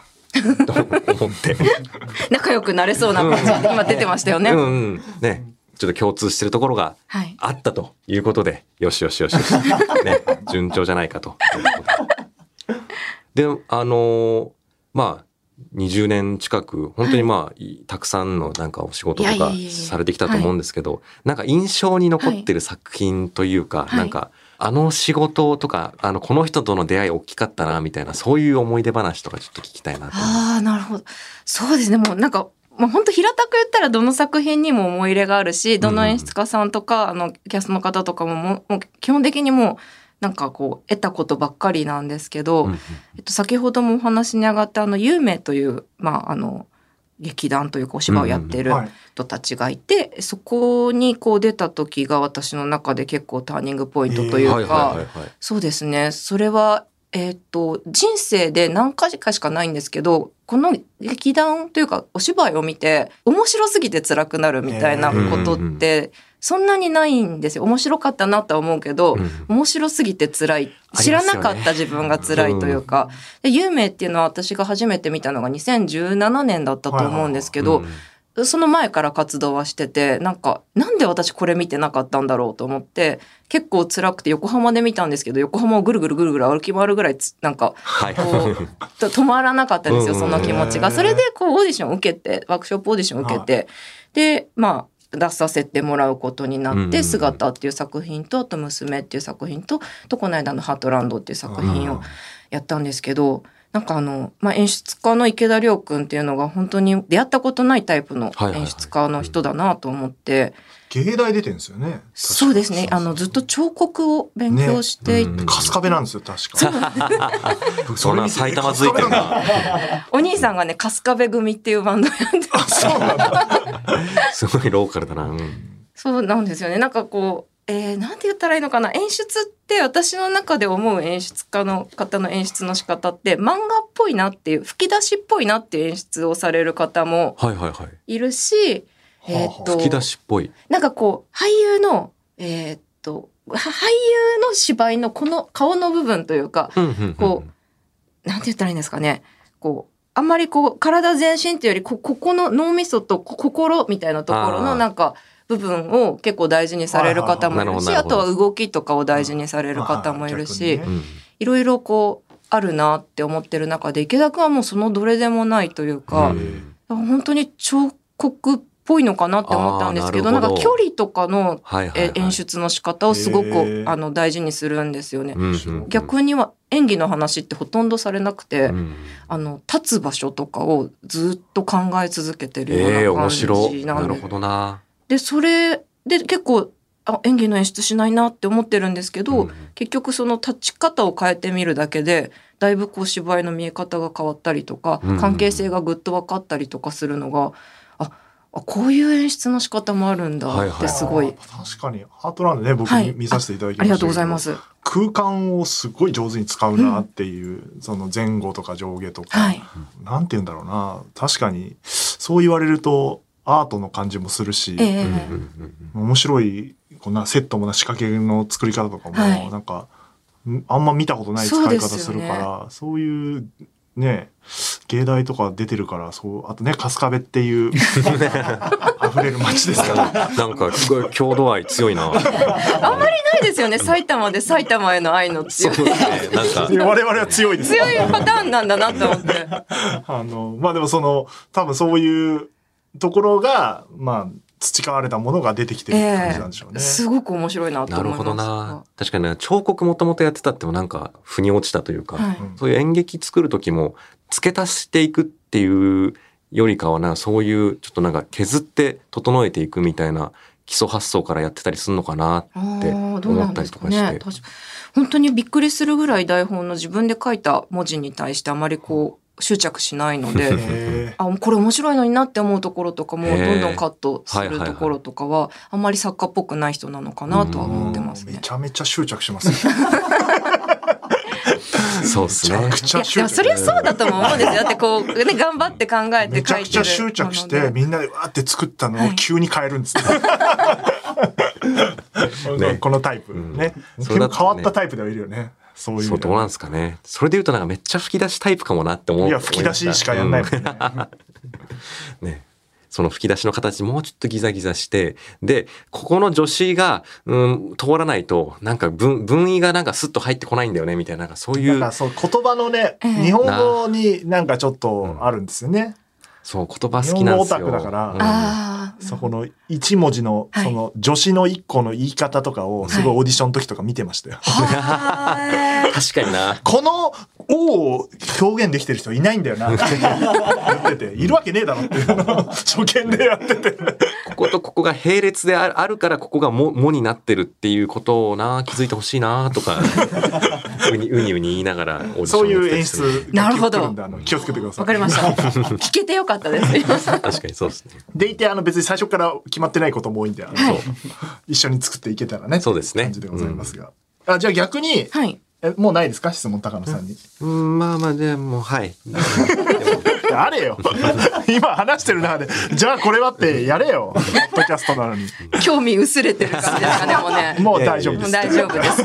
と思って。仲良くなれそうな感じで今出てましたよね。うんうん。ね。ちょっと共通してるところがはい。あったということで、よしよしよしよし。ね。順調じゃないかと。で、あのーまあ、20年近く、本当にまあ、いたくさんのなんかお仕事とかされてきたと思うんですけど、なんか印象に残ってる作品というか、はいなんか、あの仕事とか、あの、この人との出会い大きかったな、みたいな、そういう思い出話とかちょっと聞きたいなと。ああ、なるほど。そうですね。もうなんか、もう本当平たく言ったらどの作品にも思い入れがあるし、どの演出家さんとか、あの、キャストの方とかももう基本的にもう、なんかこう、得たことばっかりなんですけど、うんうん。えっと、先ほどもお話に上がったあの、有名という、まあ、あの、劇団というかお芝居をやってるはい。人たちがいて、そこにこう出た時が私の中で結構ターニングポイントというか、はいはいはいはい。そうですね。それは、えーっと、人生で何回かしかないんですけど、この劇団というかお芝居を見て、面白すぎて辛くなるみたいなことうんうんって、そんなにないんですよ。面白かったなとは思うけど、うん面白すぎて辛い。知らなかった自分が辛いというか、で有名っていうのは私が初めて見たのが2017年だったと思うんですけど、うんその前から活動はしてて、なんか、なんで私これ見てなかったんだろうと思って、結構辛くて横浜で見たんですけど、横浜をぐるぐるぐるぐる歩き回るぐらいつ、なんか、はい。こう、と止まらなかったんですよ、うんその気持ちが。それで、こう、オーディションを受けて、ワークショップオーディションを受けて、で、まあ、出させてもらうことになって、姿っていう作品と、あと娘っていう作品と、と、この間のハートランドっていう作品をやったんですけど、なんかあの、まあ、演出家の池田亮君っていうのが本当に出会ったことないタイプのはいはいはい。演出家の人だなと思って、芸大出てんですよね。そうですね、あの、ずっと彫刻を勉強していて、ねうん春日部なんですよ、確か。そんな埼玉付いてるな。お兄さんがね、春日部組っていうバンドをやっててあ、そうなんだ。すごいローカルだな。うんそうなんですよね。なんかこう、えー、なんて言ったらいいのかな。演出って私の中で思う演出家の方の演出の仕方って漫画っぽいなっていう、吹き出しっぽいなっていう演出をされる方もはいはいはい。えーっと、吹き出しっぽい。なんかこう、俳優の、えーっと、は俳優の芝居のこの顔の部分というか、うんうんうん。こなんて言ったらいいんですかね。こう、あんまりこう、体全身っていうより、こ、ここの脳みそとこ心みたいなところのなんか、部分を結構大事にされる方もいるし、あとは動きとかを大事にされる方もいるし、いろいろこう、あるなって思ってる中で、池田君はもうそのどれでもないというか、うん。本当に彫刻っぽいのかなって思ったんですけどなんか距離とかのはいはい、演出の仕方をすごくあの大事にするんですよね。うんうんうん。逆には演技の話ってほとんどされなくて、うんあの立つ場所とかをずっと考え続けてるようええな感じなんで、なるほどな。でそれで結構あ演技の演出しないなって思ってるんですけど、うん結局その立ち方を変えてみるだけでだいぶこう芝居の見え方が変わったりとか、うん。関係性がぐっと分かったりとかするのがああこういう演出の仕方もあるんだはいはい。ってすごい、あー確かにハートランドね僕はい。見見させていただきましたありがとうございます。空間をすごい上手に使うなっていう、その前後とか上下とか、はい、なんて言うんだろうな。確かにそう言われるとアートの感じもするし、ええ。うんうんうん面白いこんなセットもな仕掛けの作り方とかも、はい。なんかんあんま見たことない使い方するからそう,、いうね芸大とか出てるからそうあとね春日部っていう 溢れる街ですから。なんかすごい郷土愛強いな。あんまりないですよね埼玉で埼玉への愛の強いそうですね。なんか 我々は強いです強いパターンなんだなと思って。あのまあでもその多分そういうところがまあ培われたものが出てきてる感じなんでしょうね。すごく面白いなと思います。なるほどな。確かにね彫刻もともとやってたってもなんか腑に落ちたというか、はいうんそういう演劇作る時も付け足していくっていうよりかはなそういうちょっとなんか削って整えていくみたいな基礎発想からやってたりするのかなってあーどう思ったりなんですかとかして。ね。本当にびっくりするぐらい台本の自分で書いた文字に対してあまりこう執着しないので。へ あこれ面白いのになって思うところとかもどんどんカットするところとかはあんまり作家っぽくない人なのかなとはー思ってますねめ。ちゃめちゃ執着しますね。そうですねめちゃ。くちゃ執着いやでもそれはそうだとも思うんですよ。だってこうね 頑張って考えてめちゃくちゃ執着してみんなでわーって作ったのをはい急に変えるんですね。ねこのタイプうんね。それだとね変わったタイプではいるよね。そういうどうなんですかね。それで言うとなんかめっちゃ吹き出しタイプかもなって思う。いや吹き出ししかやんないもんね。うんね。その吹き出しの形もうちょっとギザギザして、で、ここの助詞が、うん、通らないと、なんか文、文意がなんかスッと入ってこないんだよね、みたいな、なんかそういう。なんか、そう言葉のね、ええ。日本語にな。んかちょっとあるんですよね。そう、言葉好きなんですよ。日本語オタクだからうん。ああそこの一文字のはい。その助詞の一個の言い方とかをすごいオーディションの時とか見てましたよ。は 確かにな。この「お」を表現できてる人いないんだよな。って言ってて。いるわけねえだろっていう。のを初見でやってて。こことここが並列であるから、ここがも、もになってるっていうことをな、気づいてほしいな、とか、うに、うにうに言いながらオーディションそういう演やったりする。出なるほど。気をつけてくだ。さい。わかりました。聞けてよかったです。確かにそうですね。でいてあの別に最初から決まってないことも多いんで、あのはい。一緒に作っていけたらね。そうですね。感じでございますが、あじゃあ逆にはい。えもうないですか？質問高野さんに。うん、まあまあ、でも、はい。あれよ 今話してる中でじゃあこれはってやれよポッドキャストなのに興味薄れてる感じですかね、もうね。もう大丈夫です。大丈夫です。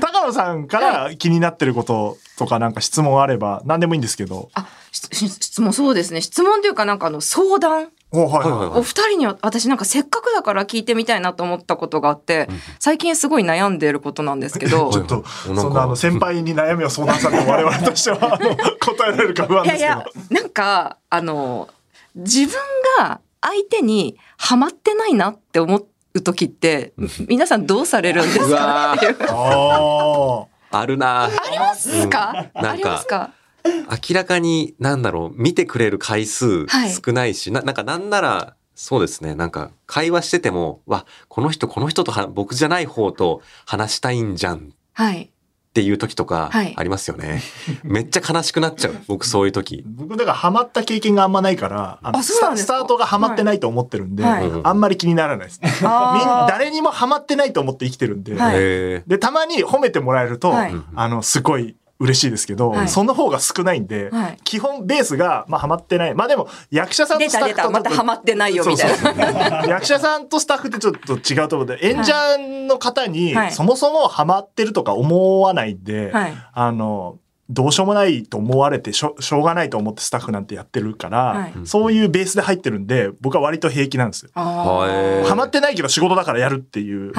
高野さんから気になってることとかなんか質問あれば何でもいいんですけど。あ、しし質問そうですね。質問というかなんかあの相談。おはいはいはい。はい。お二人には私なんかせっかくだから聞いてみたいなと思ったことがあって、最近すごい悩んでいることなんですけど。ちょっと、そんなあの先輩に悩みを相談されて我々としてはあの？答えられるか不安ですけど。いやいやなんかあの自分が相手にハマってないなって思う時って皆さんどうされるんですかっていう。ああるな。ありますか、うん。ありますか？明らかに、なんだろう、見てくれる回数はい。少ないし、ななんかなんなら、そうですね、なんか会話してても、わ、この人、この人とは僕じゃない方と話したいんじゃんっはい。ていう時とかはい。ありますよね。めっちゃ悲しくなっちゃう、僕そういう時。僕だからハマった経験があんまないから、あスタートがハマってないと思ってるんで、はい。はいあんまり気にならないです。誰にもハマってないと思って生きてるんで、はい。へでたまに褒めてもらえると、はい。あのすごい嬉しいですけど、はい。その方が少ないんで、はい。基本ベースがまあハマってない。まあでも役者さんとスタッフとまたハマってないよみたいな。役者さんとスタッフってちょっと違うと思うんで演者の方にはい。そもそもハマってるとか思わないんで、はい。あのどうしようもないと思われてしょしょうがないと思ってスタッフなんてやってるから、はい。そういうベースで入ってるんで僕は割と平気なんですよ。ハマってないけど仕事だからやるっていう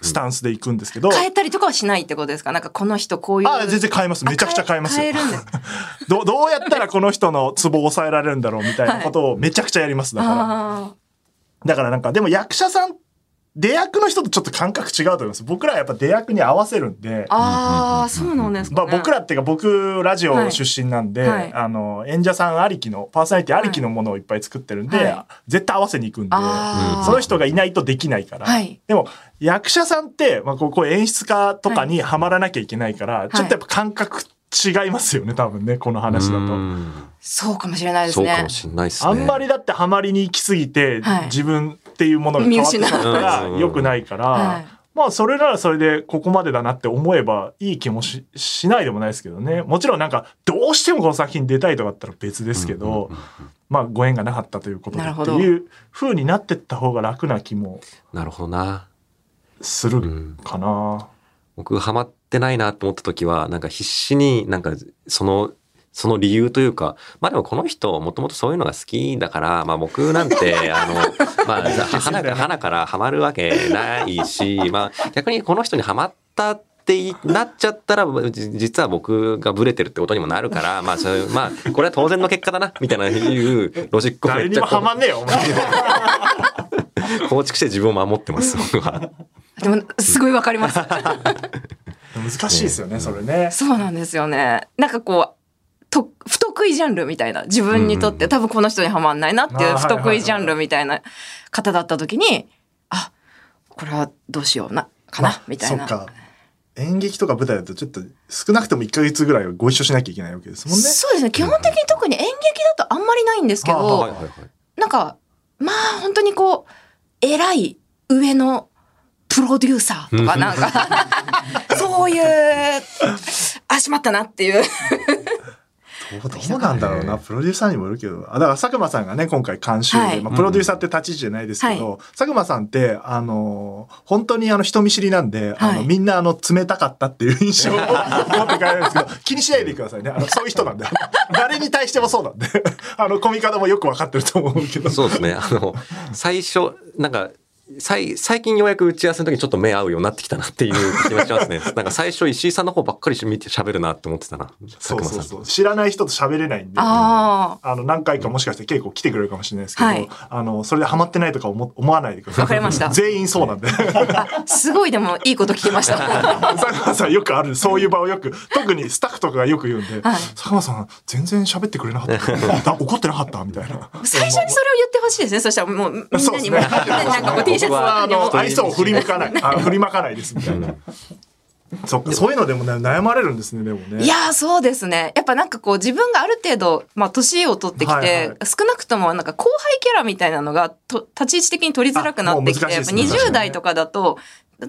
スタンスで行くんですけど、変えたりとかはしないってことですか？なんかこの人こういう。あ全然変えます。めちゃくちゃ変えますよ。どうどうやったらこの人のツボを抑えられるんだろうみたいなことをめちゃくちゃやります。だから。あだからなんかでも役者さん出役の人とちょっと感覚違うと思います。僕らはやっぱ出役に合わせるんで。あ、ああ、そうなんですまあ、かね。僕らっていうか僕ラジオ出身なんで、はい。はい。あの演者さんありきのパーソナリティありきのものをいっぱい作ってるんで、はい。絶対合わせに行くんで、その人がいないとできないから、はい。でも役者さんって、まあ、こうこう演出家とかにはまらなきゃいけないから、ちょっとやっぱ感覚違いますよね多分ねこの話だと。うん。そうかもしれないですね。そうかも。しれないですね。あんまりだってハマりに行き過ぎて、はい。自分っていうものが変わってしまったらう良くないから、はい。まあそれならそれでここまでだなって思えばいい気もししないでもないですけどね。もちろんなんかどうしてもこの作品出たいとかだったら別ですけど、まあご縁がなかったということでっていう風になってった方が楽な気もなるほどな。するかな。僕ハマってないなと思った時はなんか必死になんかそのその理由というかまあでもこの人もともとそういうのが好きだからまあ僕なんて あのまあ 花から花からハマるわけないしまあ逆にこの人にハマったってなっちゃったらじ実は僕がブレてるってことにもなるからまあそれまあこれは当然の結果だなみたいないうロジックをめっちゃこハマんねえよお前う 構築して自分を守ってます僕は。でも、すごいわかります。難しいですよねそれね。そうなんですよね。なんかこう、と不得意ジャンルみたいな自分にとって多分この人にはまんないなっていう不得意ジャンルみたいな方だった時にあこれはどうしようなかな、みたいな。演劇とか舞台だとちょっと少なくとも1ヶ月ぐらいはご一緒しなきゃいけないわけですもんね。そうですね。基本的に特に演劇だとあんまりないんですけど、はあははいはいはい。なんかまあ本当にこう偉い上のプロデューサーとかなんか そういうあしまったなっていうどうなんだろうな。プロデューサーにもよるけど。あだから佐久間さんがね今回監修で、はい。まあ、プロデューサーって立ち位置じゃないですけど、佐久間さんってあの本当にあの人見知りなんで、あのはい。みんなあの冷たかったっていう印象を持って帰るんですけど 気にしないでくださいね。あのそういう人なんで。誰に対してもそうなんで。あのコミカドもよく分かってると思うけど。そうですね。あの、最初、なんか、最最近ようやく打ち合わせの時にちょっと目合うようになってきたなっていう 気がしますね。なんか最初石井さんの方ばっかり見て喋るなって思ってたな。佐久間さん。そうそうそう知らない人と喋れないんで。ああの何回かもしかして稽古来てくれるかもしれないですけど、はいあのそれでハマってないとか思思わないでください。わかりました全員そうなんで。あすごいでもいいこと聞きました佐久間さんよくあるそういう場をよく特にスタッフとかがよく言うんで、はい佐久間さん全然喋ってくれなかっただ 怒ってなかったみたいな最初にそれを言ってほしいですねそしたらもうみんなにも、僕はあの愛想を振り向かない。あ振りまかないです。みたいな、そっかそういうのでもね悩まれるんですねでもね。いやーそうですね。やっぱなんかこう自分がある程度、まあ、年を取ってきて、はいはい。少なくともなんか後輩キャラみたいなのがと立ち位置的に取りづらくなってきて、やっぱ20代とかだと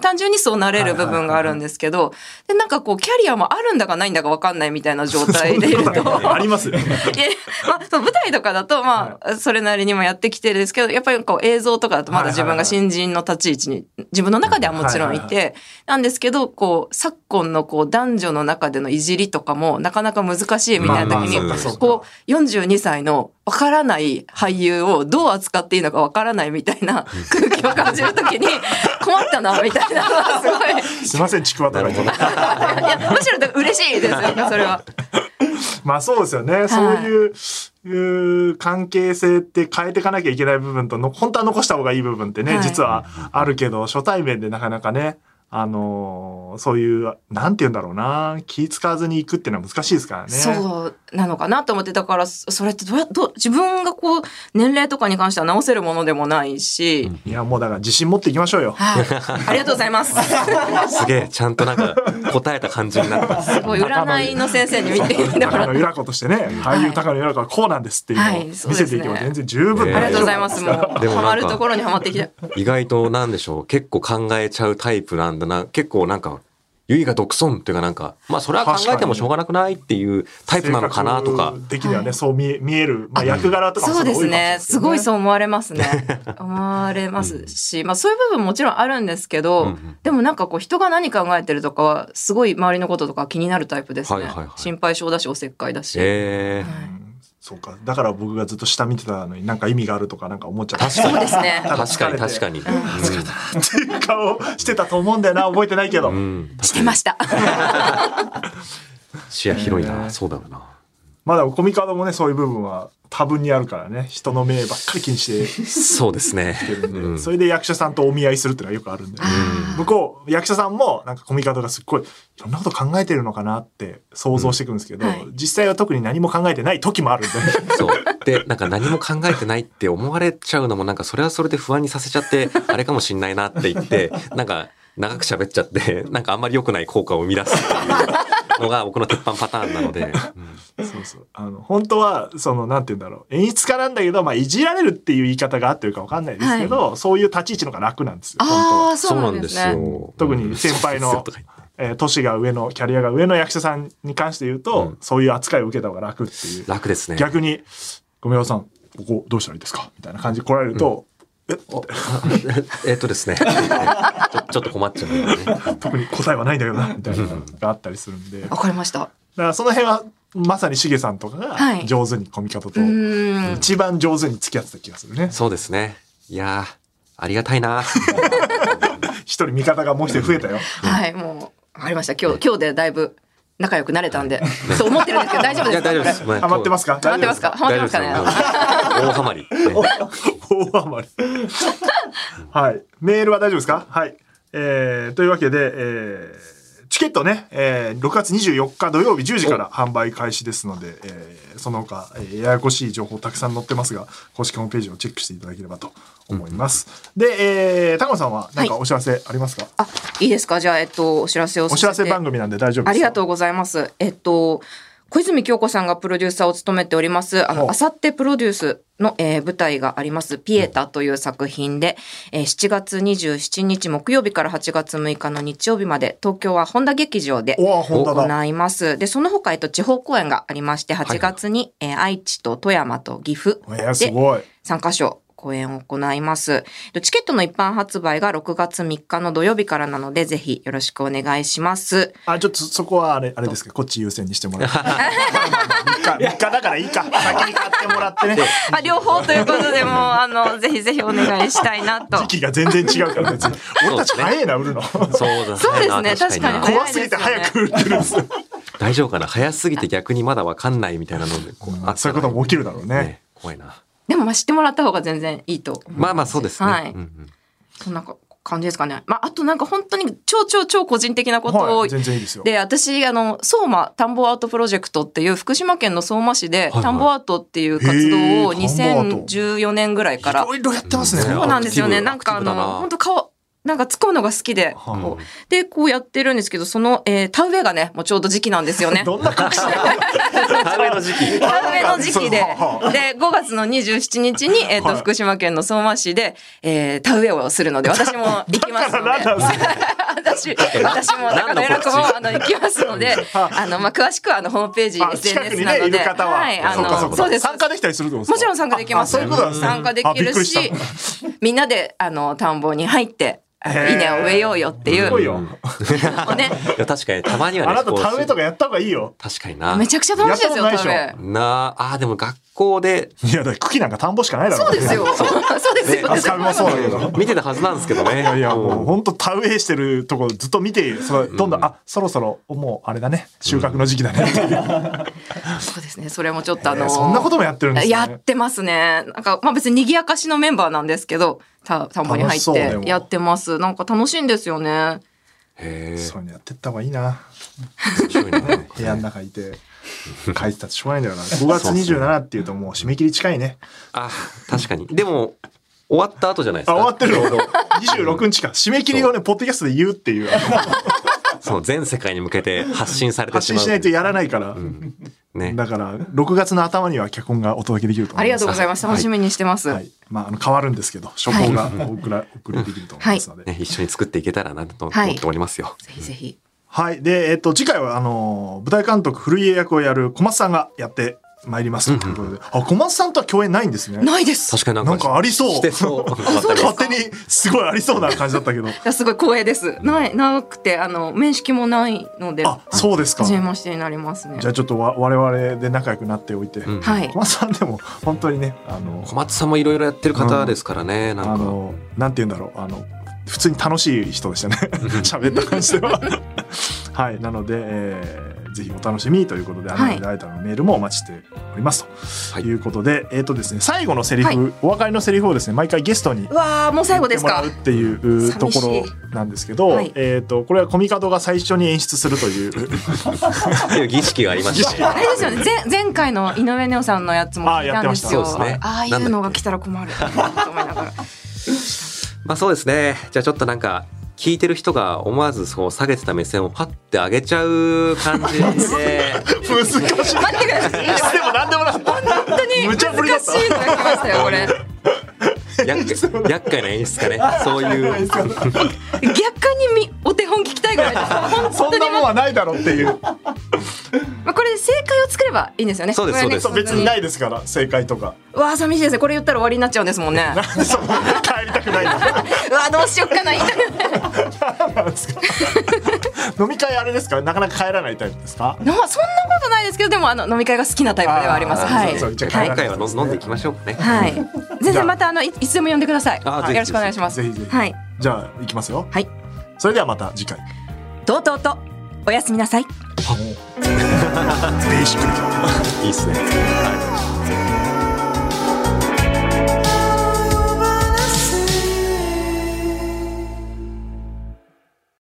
単純にそうなれる部分があるんですけど、でなんかこうキャリアもあるんだかないんだか分かんないみたいな状態でいると。あります まあ、その舞台とかだと、まあ、それなりにもやってきてるんですけど、やっぱりこう映像とかだとまだ自分が新人の立ち位置に、自分の中ではもちろんいはいて、なんですけど、こう、昨今のこう男女の中でのいじりとかもなかなか難しいみたいな時に、こう、42歳のわからない俳優をどう扱っていいのかわからないみたいな 空気を感じるときに、困ったな、みたいな。の がすごい。すいませんちくわとか言っていや、むしろ嬉しいですよね、それは。まあそうですよね、そういういう関係性って変えていかなきゃいけない部分との本当は残した方がいい部分ってね、はい。実はあるけど初対面でなかなかねあのーそういうなんて言うんだろうな気使わずに行くっていうのは難しいですからね。そうなのかなと思ってだからそそれってどうやどう自分がこう年齢とかに関しては直せるものでもないし、いやもうだから自信持っていきましょうよ。はい、ありがとうございます。すげえ、ちゃんとなんか答えた感じになった。すごい占いの先生に見ていてもらって。高野由良子としてね、俳優高野由良子はこうなんですっていうのをはい見せていけば全然十分えーありがとうございます。もうハマるところにはまってきて。意外となんでしょう、結構考えちゃうタイプなんだな。結構なんか、ゆいが独尊っていうかなんか、まあそれは考えてもしょうがなくないっていうタイプなのかなとか。的にはね、そう見え見える、まあ、役柄とかもそうですね。すごいそうう思われますね。思われますし、まあそういう部分もちろんあるんですけど、うんうんでもなんかこう人が何考えてるとかは、すごい周りのこととか気になるタイプですね。はいはいはい。心配性だし、おせっかいだし。えー。はいそうかだから僕がずっと下見てたのになんか意味があるとかなんか思っちゃった確かにそうですね。確かに疲れて確かに。っていう顔してたと思うんだよな覚えてないけど、うん。うん してました。視野広いな。ねそうだろうな。まだコミカドもねそういう部分は多分にあるからね。人の目ばっかり気にして。そうですね。それで役者さんとお見合いするっていうのはよくあるんで、向こう役者さんもなんかコミカドがすっごいいろんなこと考えてるのかなって想像していくんですけど、うん。はい。実際は特に何も考えてない時もあるんで。そう。で、なんか何も考えてないって思われちゃうのもなんかそれはそれで不安にさせちゃって、あれかもしんないなって言って、なんか長く喋っちゃって、なんかあんまり良くない効果を生み出すっていうのが僕の鉄板パターンなので。う んそうそうあの本当はそのなんて言うんだろう演出家なんだけど、まあ、いじられるっていう言い方が合ってるかわかんないですけど、そういう立ち位置の方が楽なんですよ本当は。ああ、そうなんですね。よ。特に先輩のえー年が上のキャリアが上の役者さんに関して言うと、うんそういう扱いを受けた方が楽っていう楽ですね。逆に「ごめんなさんここどうしたらいいですか?」みたいな感じで来られると「え えっとですね。ちょちょっと困っちゃうんだよね。特に答えはないんだよな」みたいなのがあったりするんでだかわかりました。らその辺はまさにしげさんとかがはい上手にコミカドと。一番上手に付き合ってた気がするね。そうですね。いやー、ありがたいな。一人味方がもう一人増えたよ。はい、もう、わかりました。今日、今日でだいぶ仲良くなれたんで、そう思ってるんですけど、大丈夫ですか？大丈夫です。こハハマってますか？れハマってますか？ハマってますかね？大ハマり。ね大余り。はい。メールは大丈夫ですか？はい。えー、というわけで、えーチケットね、えー6月24日土曜日10時から販売開始ですので、えーその他、えーややこしい情報たくさん載ってますが、公式ホームページをチェックしていただければと思います。で、えー、高野さんは何かお知らせありますか、あ、いいですか？じゃあ、えっと、お知らせをお知らせ番組なんで大丈夫ですかありがとうございます。えっと、小泉京子さんがプロデューサーを務めております、あの、あさってプロデュースの、えー舞台があります、ピエタという作品で、えー7月27日木曜日から8月6日の日曜日まで、東京は本田劇場で。行います。で、その他、えっと、地方公演がありまして、8月に、えー愛知と富山と岐阜えー、すでごい。3カ所公演を行います。チケットの一般発売が6月3日の土曜日からなので、ぜひよろしくお願いします。あ、ちょっとそこはあれ、あれですか、こっち優先にしてもらって。3日、3日だからいいか。先に買ってもらってね。あ両方ということでもう、あの、ぜひぜひお願いしたいなと時。期が全然違うから別に。俺たち早いな、売るの。そうだね。そうですねな確かにな怖すぎて早く売ってるんですよ。大丈夫かな？早すぎて逆にまだわかんないみたいなので、こうあそういうことも起きるだろうね。ね。怖いな。でも、まあ、知ってもらった方が全然いいと。まあまあそうですね。はいうんうんそんな感じですかね。まあ、あとなんか本当に超超超個人的なことをはい、全然いいですよ。で私あの相馬田んぼアートプロジェクトっていう福島県の相馬市ではい田んぼアートっていう活動をへー田んぼアート2014年ぐらいからいろいろやってますね。そうなんですよね。なんかあの本当顔なんか突っ込むのが好きで、はあこうでこうやってるんですけどその、えー田植えがねもうちょうど時期なんですよね。どんな隠し 田植えの時期。田植えの時期で、はあで、5月の27日に、えっ、と、はい福島県の相馬市で、えー、田植えをするので、私も行きますので。だからなんだ 私、私も、中野予約も、あの、行きますので、あの、まあ、詳しくは、あの、ホームページ、あ近く SNS にね、なので。いる方は。はい、あの、そうかそうかそうです。参加できたりするってことですか？もちろん参加できます。あそういうことなんですね参加できるしみんなで、あの、田んぼに入って、稲を植えようよっていうすごいよ。ね、いや確かにたまにはね。あなた田植えとかやった方がいいよ。確かにな。めちゃくちゃ楽しいですよ、田ないでしょ植え。なあ、あーでも学校でいや、茎なんか田んぼしかないだろ。そうですよ。そうですよ。もそうだけど。見てたはずなんですけどね。いやいや、もううん本当田植えしてるとこずっと見て、それどんどん、あ、そろそろ、もうあれだね、収穫の時期だね。そうですね。それもちょっとあのえーそんなこともやってるんですね。やってますね。なんか、まあ別に賑やかしのメンバーなんですけど、た、田んぼに入ってやってます。なんか楽しいんですよね。へえ。そういうのやってった方がいいな。部屋の中いて。書いてたってしょうがないんだよな。5月27っていうともう締め切り近いね。あ、確かに。でも、終わった後じゃないですあ、か。終わってるの ?26 日か。締め切りをね、ポッドキャストで言うっていう。その全世界に向けて発信されてしまう。発信しないとやらないから。ね。だから、6月の頭には脚本がお届けできると思ありいます。がとうございます。楽しみにしてます。はい。まあ、あの、変わるんですけど、初稿が送ら、送れてきると思いますので。ね、一緒に作っていけたらなと思はいっておりますよ。ぜひぜひ。はい。で、えっと、次回は、あの、舞台監督、古家役をやる小松さんがやってまいります。ということで。あ、小松さんとは共演ないんですね。ないです。確かになんかなんかありそうしてそう 勝手に、すごいありそうな感じだったけど。いやすごい光栄です。ない、なくて、あの、面識もないので。あ、そうですか。初じめましてになりますね。ゃあちょっとわ我々で仲良くなっておいて。うんはい小。松さんでも、本当にね、あの、小松さんもいろいろやってる方ですからね、なんかあの、なんて言うんだろう、あの、普通に楽しい人でしたね。喋った感じでは。はい。なので、えーぜひお楽しみということで、アはい。ニメライターのメールもお待ちしておりますと、はい。い、うことで、えっ、とですね、最後のセリフ、はい。お別れのセリフをですね、毎回ゲストにうわあ、もう最後ですか？言ってもらう。っていうところなんですけど、寂しい。えっ、と、これはコミカドが最初に演出するという、っていう儀式がありまして あれですよね。前前回の井上ネオさんのやつも聞いたんですよ。あやってました。そうですね。ああいうのが来たら困る。と思いながら。まあそうですね。じゃあちょっとなんか聞いてる人が思わずそう下げてた目線をパッて上げちゃう感じで 難しい。待ってください。でも何でもなかった。本当に難しいのが来ましたよこれ。厄 厄介な演出かねそういう逆にみお手本聞きたいぐらいです。本そんなもんはないだろうっていう。まあこれで正解を作ればいいんですよね。そうですこれねそう別にないですから、正解とか。うわあ寂しいですね。これ言ったら終わりになっちゃうんですもんね。そう帰りたくない。うわあどうしよっかな。言いたくないなんですか飲み会あれですか？なかなか帰らないタイプですか？なそんなことないですけどでもあの飲み会が好きなタイプではあります。はい。そうそうじゃあはい今回は飲んでいきましょうかねはい。全然またあのいいつでも呼んでください。あよろしくお願いします。ぜひぜひはい。じゃあ、いきますよ。はい。それではまた次回。とうとうとおやすみなさい。ベーシックに。いいっすね